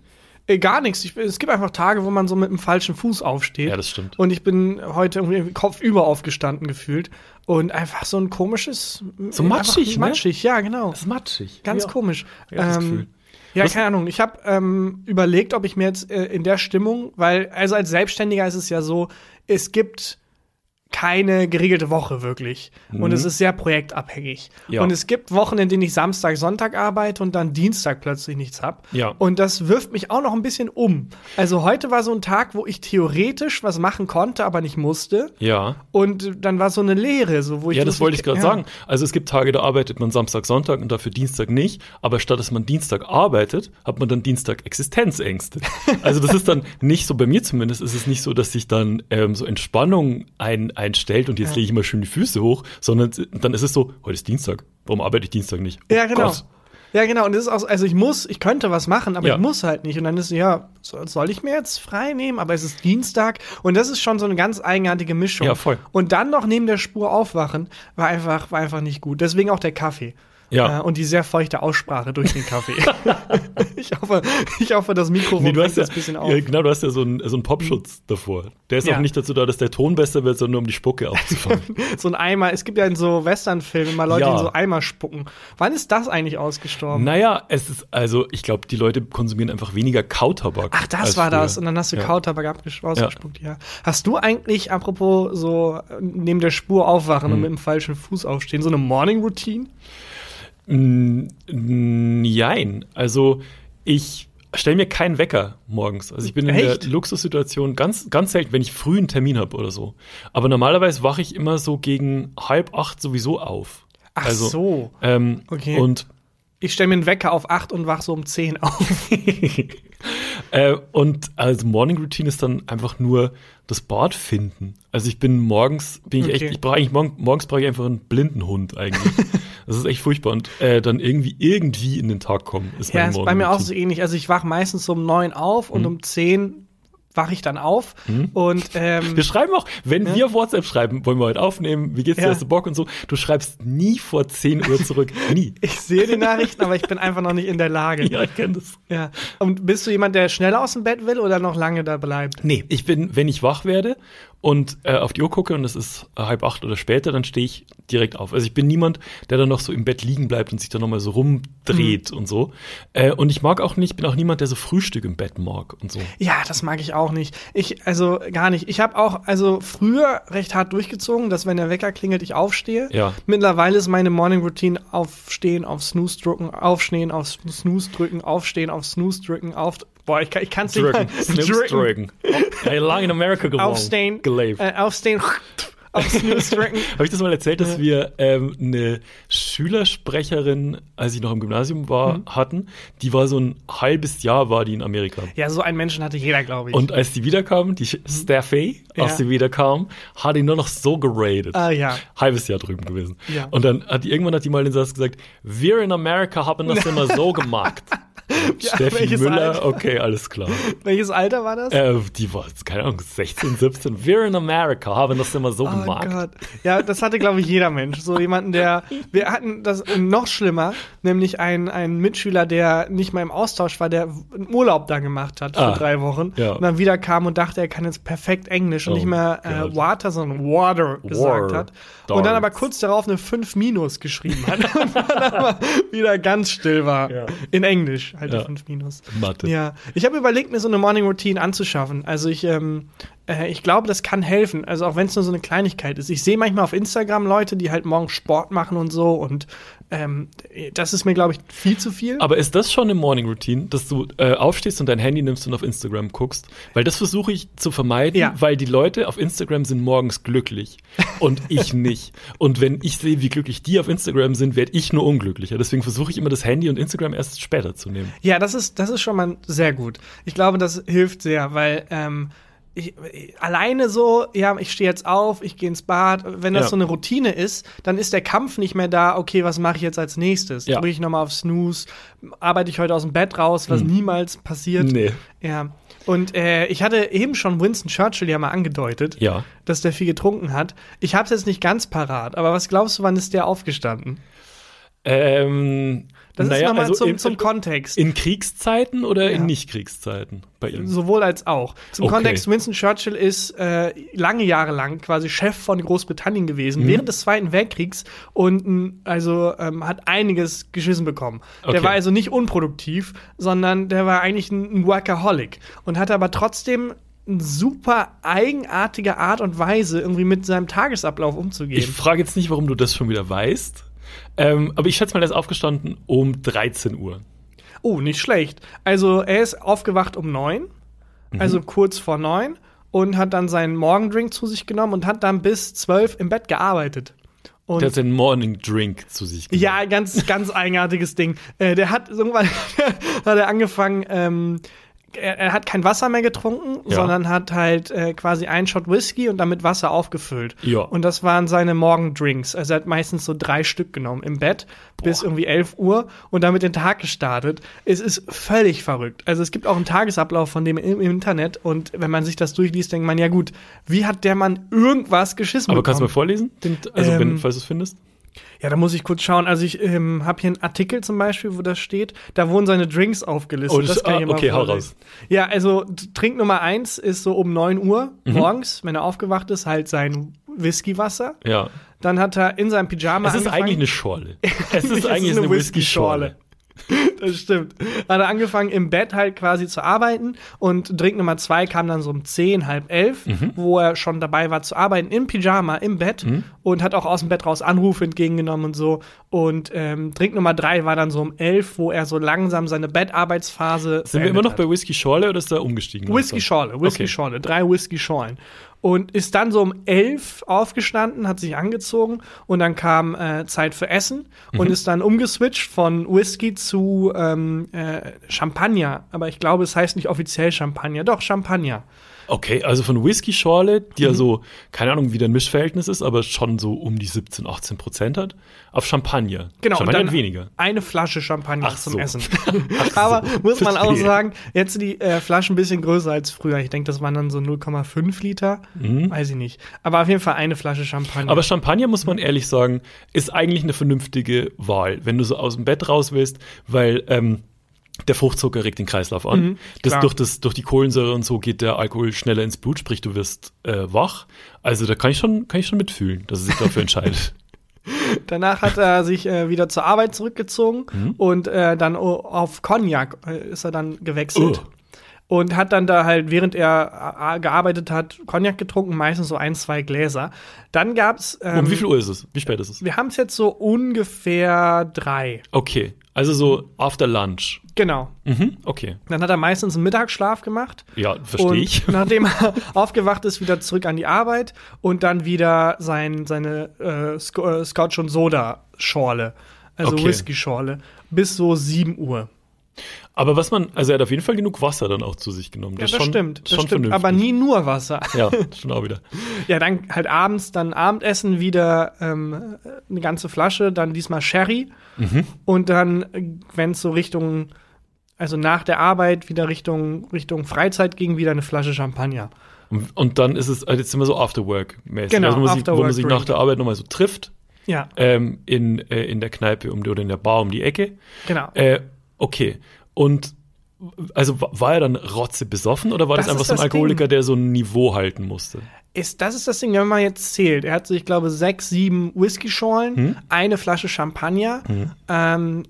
[SPEAKER 3] Äh, gar nichts. Ich, es gibt einfach Tage, wo man so mit dem falschen Fuß aufsteht.
[SPEAKER 2] Ja, das stimmt.
[SPEAKER 3] Und ich bin heute irgendwie kopfüber aufgestanden gefühlt. Und einfach so ein komisches.
[SPEAKER 2] So matschig,
[SPEAKER 3] einfach
[SPEAKER 2] ne?
[SPEAKER 3] Matschig, ja, genau.
[SPEAKER 2] ist matschig.
[SPEAKER 3] Ganz
[SPEAKER 2] ja.
[SPEAKER 3] komisch.
[SPEAKER 2] Ja, das
[SPEAKER 3] ähm,
[SPEAKER 2] Gefühl.
[SPEAKER 3] Ja,
[SPEAKER 2] Was-
[SPEAKER 3] keine Ahnung. Ich habe ähm, überlegt, ob ich mir jetzt äh, in der Stimmung, weil, also als Selbstständiger ist es ja so, es gibt keine geregelte Woche wirklich. Und es ist sehr projektabhängig.
[SPEAKER 2] Mhm. Ja.
[SPEAKER 3] Und es gibt Wochen, in denen ich Samstag, Sonntag arbeite und dann Dienstag plötzlich nichts hab.
[SPEAKER 2] Ja.
[SPEAKER 3] Und das wirft mich auch noch ein bisschen um. Also heute war so ein Tag, wo ich theoretisch was machen konnte, aber nicht musste.
[SPEAKER 2] Ja.
[SPEAKER 3] Und dann war so eine Leere, so wo ich
[SPEAKER 2] Ja, das wollte ich gerade
[SPEAKER 3] ja.
[SPEAKER 2] sagen. Also es gibt Tage, da arbeitet man Samstag, Sonntag und dafür Dienstag nicht. Aber statt dass man Dienstag arbeitet, hat man dann Dienstag Existenzängste. <laughs> Also das ist dann nicht so, bei mir zumindest ist es nicht so, dass sich dann ähm, so Entspannung ein, einstellt und jetzt lege ich mal schön die Füße hoch, sondern dann ist es so, heute ist Dienstag. Warum arbeite ich Dienstag nicht? Oh
[SPEAKER 3] Ja, genau.
[SPEAKER 2] Gott.
[SPEAKER 3] Ja, genau. Und das ist auch, so- also ich muss, ich könnte was machen, aber
[SPEAKER 2] Ja.
[SPEAKER 3] ich muss halt nicht. Und dann ist, ja, so- soll ich mir jetzt frei nehmen? Aber es ist Dienstag. Und das ist schon so eine ganz eigenartige Mischung.
[SPEAKER 2] Ja, voll.
[SPEAKER 3] Und dann noch neben der Spur aufwachen, war einfach, war einfach nicht gut. Deswegen auch der Kaffee.
[SPEAKER 2] Ja.
[SPEAKER 3] Äh, und die sehr feuchte Aussprache durch den Kaffee. <laughs> ich, hoffe, ich hoffe, das Mikrofon
[SPEAKER 2] Nee, du hast ja,
[SPEAKER 3] das ein bisschen auf.
[SPEAKER 2] ja, genau, du hast ja so einen, so einen Popschutz davor. Der ist
[SPEAKER 3] Ja.
[SPEAKER 2] auch nicht dazu da, dass der Ton besser wird, sondern nur um die Spucke aufzufangen. <laughs>
[SPEAKER 3] So ein Eimer. Es gibt ja in so Westernfilmen mal Leute,
[SPEAKER 2] Ja.
[SPEAKER 3] die in so Eimer spucken. Wann ist das eigentlich ausgestorben?
[SPEAKER 2] naja, es ist, also ich glaube, die Leute konsumieren einfach weniger Kautabak.
[SPEAKER 3] Ach, das war
[SPEAKER 2] früher.
[SPEAKER 3] das. Und dann hast du
[SPEAKER 2] Ja.
[SPEAKER 3] Kautabak ausgespuckt, ja. Hast du eigentlich, apropos so neben der Spur aufwachen
[SPEAKER 2] Hm.
[SPEAKER 3] und mit dem falschen Fuß aufstehen, so eine Morning Routine?
[SPEAKER 2] Mm, Nein, also ich stelle mir keinen Wecker morgens. Also ich bin in
[SPEAKER 3] Echt?
[SPEAKER 2] der Luxussituation ganz, ganz selten, wenn ich früh einen Termin habe oder so. Aber normalerweise wache ich immer so gegen halb acht sowieso auf.
[SPEAKER 3] Ach
[SPEAKER 2] also,
[SPEAKER 3] so.
[SPEAKER 2] Ähm,
[SPEAKER 3] Okay.
[SPEAKER 2] Und
[SPEAKER 3] Ich stelle mir einen Wecker auf 8 und wach so um 10 auf. <laughs>
[SPEAKER 2] Äh, und also Morning Routine ist dann einfach nur das Bad finden. Also ich bin morgens, bin ich
[SPEAKER 3] Okay.
[SPEAKER 2] echt, ich brauche eigentlich morgen, morgens brauche ich einfach einen blinden Hund eigentlich. <laughs> das ist echt furchtbar. Und äh, dann irgendwie, irgendwie in den Tag kommen, ist
[SPEAKER 3] ja, ist bei mir auch so ähnlich. Also ich wache meistens so um 9 auf
[SPEAKER 2] Hm.
[SPEAKER 3] und um 10 wache ich dann auf. Und ähm,
[SPEAKER 2] Wir schreiben auch, wenn wir auf WhatsApp schreiben, wollen wir heute aufnehmen, wie geht's dir,
[SPEAKER 3] Ja.
[SPEAKER 2] hast du Bock und so, du schreibst nie vor 10 Uhr zurück. <laughs> Nie.
[SPEAKER 3] ich sehe die Nachrichten, aber ich bin einfach noch nicht in der Lage. <laughs>
[SPEAKER 2] ja, ich kenne das.
[SPEAKER 3] Ja. Und bist du jemand, der schneller aus dem Bett will oder noch lange da bleibt?
[SPEAKER 2] Nee, ich bin, wenn ich wach werde und äh, auf die Uhr gucke und es ist äh, halb acht oder später, dann stehe ich direkt auf. Also ich bin niemand, der dann noch so im Bett liegen bleibt und sich dann nochmal so rumdreht
[SPEAKER 3] Mhm.
[SPEAKER 2] und so. Äh, und ich mag auch nicht, bin auch niemand, der so Frühstück im Bett mag und so.
[SPEAKER 3] Ja, das mag ich auch nicht. Ich, also gar nicht. Ich habe auch, also früher recht hart durchgezogen, dass wenn der Wecker klingelt, ich aufstehe.
[SPEAKER 2] Ja.
[SPEAKER 3] Mittlerweile ist meine Morning Routine aufstehen, auf Snooze drücken, aufstehen, auf Snooze drücken, aufstehen, auf Snooze drücken, auf. Boah, ich, kann- ich kann es nicht
[SPEAKER 2] Drücken,
[SPEAKER 3] mal.
[SPEAKER 2] Snooze drücken. Ja, lange in Amerika gewohnt.
[SPEAKER 3] Aufstehen,
[SPEAKER 2] Gelebt.
[SPEAKER 3] äh, aufstehen, <laughs> auf Snooze drücken. <laughs>
[SPEAKER 2] Habe ich das mal erzählt, dass wir ähm, eine Schülersprecherin, als ich noch im Gymnasium war,
[SPEAKER 3] Mhm.
[SPEAKER 2] hatten? Die war so ein halbes Jahr war die in Amerika.
[SPEAKER 3] Ja, so einen Menschen hatte jeder, glaube ich.
[SPEAKER 2] Und als die wiederkam, die Steffi,
[SPEAKER 3] Ja.
[SPEAKER 2] als sie wiederkam, hat ihn nur noch so geradet.
[SPEAKER 3] Ah, ja.
[SPEAKER 2] Halbes Jahr drüben gewesen.
[SPEAKER 3] Ja.
[SPEAKER 2] Und dann hat die irgendwann hat die mal den Satz gesagt, wir in Amerika haben das <laughs> immer so gemacht. <laughs>
[SPEAKER 3] Ja,
[SPEAKER 2] Steffi Müller,
[SPEAKER 3] Alter?
[SPEAKER 2] okay, alles klar. <laughs>
[SPEAKER 3] Welches Alter war das?
[SPEAKER 2] Äh, die war, keine Ahnung, 16, 17. Wir in Amerika haben das immer so
[SPEAKER 3] Oh
[SPEAKER 2] gemacht.
[SPEAKER 3] Gott. Ja, das hatte, glaube ich, jeder Mensch. So jemanden, der. Wir hatten das noch schlimmer, nämlich einen, einen Mitschüler, der nicht mal im Austausch war, der einen Urlaub da gemacht hat für
[SPEAKER 2] Ah,
[SPEAKER 3] drei Wochen
[SPEAKER 2] ja.
[SPEAKER 3] und dann wieder kam und dachte, er kann jetzt perfekt Englisch und
[SPEAKER 2] Oh
[SPEAKER 3] nicht mehr äh. Water, sondern Water gesagt hat. Und dann aber
[SPEAKER 2] Darts.
[SPEAKER 3] kurz darauf eine 5 Minus geschrieben hat <laughs> und dann aber wieder ganz still war.
[SPEAKER 2] Ja.
[SPEAKER 3] In Englisch, halt die
[SPEAKER 2] Ja.
[SPEAKER 3] 5 Minus.
[SPEAKER 2] Mathe.
[SPEAKER 3] Ja, ich habe überlegt, mir so eine Morning Routine anzuschaffen. Also ich, ähm, äh, ich glaube, das kann helfen. Also auch wenn es nur so eine Kleinigkeit ist. Ich sehe manchmal auf Instagram Leute, die halt morgens Sport machen und so und ähm, das ist mir, glaube ich, viel zu viel.
[SPEAKER 2] Aber ist das schon eine Morning Routine, dass du äh, aufstehst und dein Handy nimmst und auf Instagram guckst? Weil das versuche ich zu vermeiden,
[SPEAKER 3] Ja.
[SPEAKER 2] weil die Leute auf Instagram sind morgens glücklich und <laughs> ich nicht. Und wenn ich sehe, wie glücklich die auf Instagram sind, werde ich nur unglücklicher. Deswegen versuche ich immer das Handy und Instagram erst später zu nehmen.
[SPEAKER 3] Ja, das ist, das ist schon mal sehr gut. Ich glaube, das hilft sehr, weil ähm, ich, alleine so, ja, ich stehe jetzt auf, ich gehe ins Bad. Wenn das
[SPEAKER 2] Ja.
[SPEAKER 3] so eine Routine ist, dann ist der Kampf nicht mehr da, okay, was mache ich jetzt als nächstes?
[SPEAKER 2] Ja.
[SPEAKER 3] Drücke ich nochmal auf Snooze, arbeite ich heute aus dem Bett raus, was niemals passiert.
[SPEAKER 2] Hm. Nee.
[SPEAKER 3] Ja. Und äh, ich hatte eben schon Winston Churchill ja mal angedeutet,
[SPEAKER 2] Ja.
[SPEAKER 3] dass der viel getrunken hat. Ich habe es jetzt nicht ganz parat, aber was glaubst du, wann ist der aufgestanden?
[SPEAKER 2] Ähm,
[SPEAKER 3] Das ist
[SPEAKER 2] naja,
[SPEAKER 3] nochmal
[SPEAKER 2] also
[SPEAKER 3] zum, zum Kontext.
[SPEAKER 2] in Kriegszeiten oder
[SPEAKER 3] Ja.
[SPEAKER 2] in Nicht-Kriegszeiten bei ihm?
[SPEAKER 3] Sowohl als auch. Zum
[SPEAKER 2] Okay.
[SPEAKER 3] Kontext, Winston Churchill ist äh, lange Jahre lang quasi Chef von Großbritannien gewesen,
[SPEAKER 2] Mhm.
[SPEAKER 3] während des Zweiten Weltkriegs und also ähm, hat einiges geschissen bekommen. Der
[SPEAKER 2] Okay.
[SPEAKER 3] war also nicht unproduktiv, sondern der war eigentlich ein, ein Workaholic und hatte aber trotzdem eine super eigenartige Art und Weise, irgendwie mit seinem Tagesablauf umzugehen.
[SPEAKER 2] Ich frage jetzt nicht, warum du das schon wieder weißt. Ähm, aber ich schätze mal, er ist aufgestanden um 13 Uhr.
[SPEAKER 3] Oh, nicht schlecht. Also er ist aufgewacht um neun,
[SPEAKER 2] Mhm.
[SPEAKER 3] also kurz vor neun, und hat dann seinen Morgendrink zu sich genommen und hat dann bis zwölf im Bett gearbeitet. Und
[SPEAKER 2] Der hat den Morning Drink zu sich genommen.
[SPEAKER 3] ja, ganz, ganz eigenartiges Ding. Äh, der hat irgendwann <laughs> hat er angefangen, ähm, er, er hat kein Wasser mehr getrunken,
[SPEAKER 2] Ja.
[SPEAKER 3] sondern hat halt äh, quasi einen Shot Whisky und damit Wasser aufgefüllt.
[SPEAKER 2] Ja.
[SPEAKER 3] Und das waren seine Morgendrinks. Also er hat meistens so drei Stück genommen im Bett bis irgendwie 11 Uhr und damit den Tag gestartet. Es ist völlig verrückt. Also es gibt auch einen Tagesablauf von dem im, im Internet und wenn man sich das durchliest, denkt man, ja gut, wie hat der Mann irgendwas geschissen
[SPEAKER 2] Aber kannst du mal
[SPEAKER 3] bekommen?
[SPEAKER 2] vorlesen? Also, wenn,
[SPEAKER 3] Ähm,
[SPEAKER 2] falls du es findest.
[SPEAKER 3] Ja, da muss ich kurz schauen. Also ich ähm, habe hier einen Artikel zum Beispiel, wo das steht. Da wurden seine Drinks aufgelistet.
[SPEAKER 2] Oh, das-
[SPEAKER 3] kann ich
[SPEAKER 2] ah,
[SPEAKER 3] dir mal
[SPEAKER 2] okay, hau raus.
[SPEAKER 3] Ja, also Trink Nummer eins ist so um 9 Uhr
[SPEAKER 2] Mhm.
[SPEAKER 3] morgens, wenn er aufgewacht ist, halt sein Whiskywasser.
[SPEAKER 2] Ja.
[SPEAKER 3] Dann hat er in seinem Pyjama
[SPEAKER 2] Es ist
[SPEAKER 3] angefangen-
[SPEAKER 2] eigentlich eine Schorle. <laughs> Es ist
[SPEAKER 3] Es
[SPEAKER 2] eigentlich eine Whisky-Schorle. <laughs>
[SPEAKER 3] Das stimmt. Hat er angefangen im Bett halt quasi zu arbeiten und Drink Nummer zwei kam dann so um 10, halb elf,
[SPEAKER 2] Mhm.
[SPEAKER 3] wo er schon dabei war zu arbeiten, im Pyjama, im Bett und hat auch aus dem Bett raus Anrufe entgegengenommen und so. Und ähm, Drink Nummer drei war dann so um elf, wo er so langsam seine Bettarbeitsphase.
[SPEAKER 2] Sind wir immer noch bei Whisky-Schorle oder ist da umgestiegen?
[SPEAKER 3] Whisky-Schorle, Whisky-Schorle, drei Whisky-Schorlen. Und ist dann so um elf aufgestanden, hat sich angezogen und dann kam äh, Zeit für Essen und ist dann umgeswitcht von Whisky zu ähm, äh, Champagner. Aber ich glaube, es heißt nicht offiziell Champagner. Doch, Champagner.
[SPEAKER 2] Okay, also von Whisky-Schorle, die
[SPEAKER 3] Mhm.
[SPEAKER 2] ja so, keine Ahnung, wie dein Mischverhältnis ist, aber schon so um die 17, 18 Prozent hat, auf Champagner.
[SPEAKER 3] Genau,
[SPEAKER 2] Champagner
[SPEAKER 3] und dann
[SPEAKER 2] weniger.
[SPEAKER 3] eine Flasche Champagner
[SPEAKER 2] Ach
[SPEAKER 3] zum
[SPEAKER 2] so.
[SPEAKER 3] Essen. <laughs>
[SPEAKER 2] Ach <laughs>
[SPEAKER 3] Aber
[SPEAKER 2] so,
[SPEAKER 3] muss man auch sagen, jetzt sind die äh, Flaschen ein bisschen größer als früher. Ich denke, das waren dann so 0,5 Liter. Weiß ich nicht. Aber auf jeden Fall eine Flasche Champagner.
[SPEAKER 2] Mhm. Aber Champagner, muss man ehrlich sagen, ist eigentlich eine vernünftige Wahl, wenn du so aus dem Bett raus willst, weil ähm, der Fruchtzucker regt den Kreislauf an.
[SPEAKER 3] Mhm,
[SPEAKER 2] das, durch, das durch die Kohlensäure und so geht der Alkohol schneller ins Blut, sprich du wirst äh, wach. Also da kann ich schon, kann ich schon mitfühlen, dass er sich dafür entscheidet. <laughs>
[SPEAKER 3] Danach hat er sich äh, wieder zur Arbeit zurückgezogen
[SPEAKER 2] Mhm.
[SPEAKER 3] und äh, dann o- auf Cognac äh, ist er dann gewechselt.
[SPEAKER 2] Oh.
[SPEAKER 3] Und hat dann da halt, während er äh, gearbeitet hat, Cognac getrunken, meistens so ein, zwei Gläser. Dann gab's. Ähm,
[SPEAKER 2] um wie viel Uhr ist es? Wie spät ist es?
[SPEAKER 3] Wir haben es jetzt so ungefähr drei.
[SPEAKER 2] Okay, also so after lunch.
[SPEAKER 3] Genau.
[SPEAKER 2] Mhm, okay.
[SPEAKER 3] Dann hat er meistens einen Mittagsschlaf gemacht.
[SPEAKER 2] Ja, verstehe ich.
[SPEAKER 3] nachdem er <laughs> aufgewacht ist, wieder zurück an die Arbeit und dann wieder sein, seine äh, äh, Scotch und Soda Schorle, also
[SPEAKER 2] Okay.
[SPEAKER 3] Whisky Schorle, bis so 7 Uhr.
[SPEAKER 2] Aber was man, also er hat auf jeden Fall genug Wasser dann auch zu sich genommen.
[SPEAKER 3] Ja, das
[SPEAKER 2] schon,
[SPEAKER 3] stimmt, das
[SPEAKER 2] schon
[SPEAKER 3] stimmt, aber nie nur Wasser.
[SPEAKER 2] Ja, <laughs> schon auch wieder.
[SPEAKER 3] Ja, dann halt abends dann Abendessen wieder ähm, eine ganze Flasche, dann diesmal Sherry
[SPEAKER 2] Mhm.
[SPEAKER 3] und dann, wenn es so Richtung, also nach der Arbeit wieder Richtung Richtung Freizeit ging, wieder eine Flasche Champagner.
[SPEAKER 2] Und, und dann ist es, also jetzt sind wir so Afterwork-mäßig.
[SPEAKER 3] Genau,
[SPEAKER 2] also wo man sich, wo man sich nach der Arbeit nochmal so trifft,
[SPEAKER 3] Ja,
[SPEAKER 2] ähm, in, äh, in der Kneipe um, oder in der Bar um die Ecke.
[SPEAKER 3] genau.
[SPEAKER 2] Äh, okay. Und also wa- war er dann rotze besoffen oder war das,
[SPEAKER 3] Das
[SPEAKER 2] einfach so ein Alkoholiker,
[SPEAKER 3] Ding.
[SPEAKER 2] der so ein Niveau halten musste?
[SPEAKER 3] Ist, das ist das Ding, wenn man jetzt zählt. Er hat so, ich glaube, sechs, sieben Whisky-Schorlen,
[SPEAKER 2] Hm?
[SPEAKER 3] eine Flasche Champagner, ähm,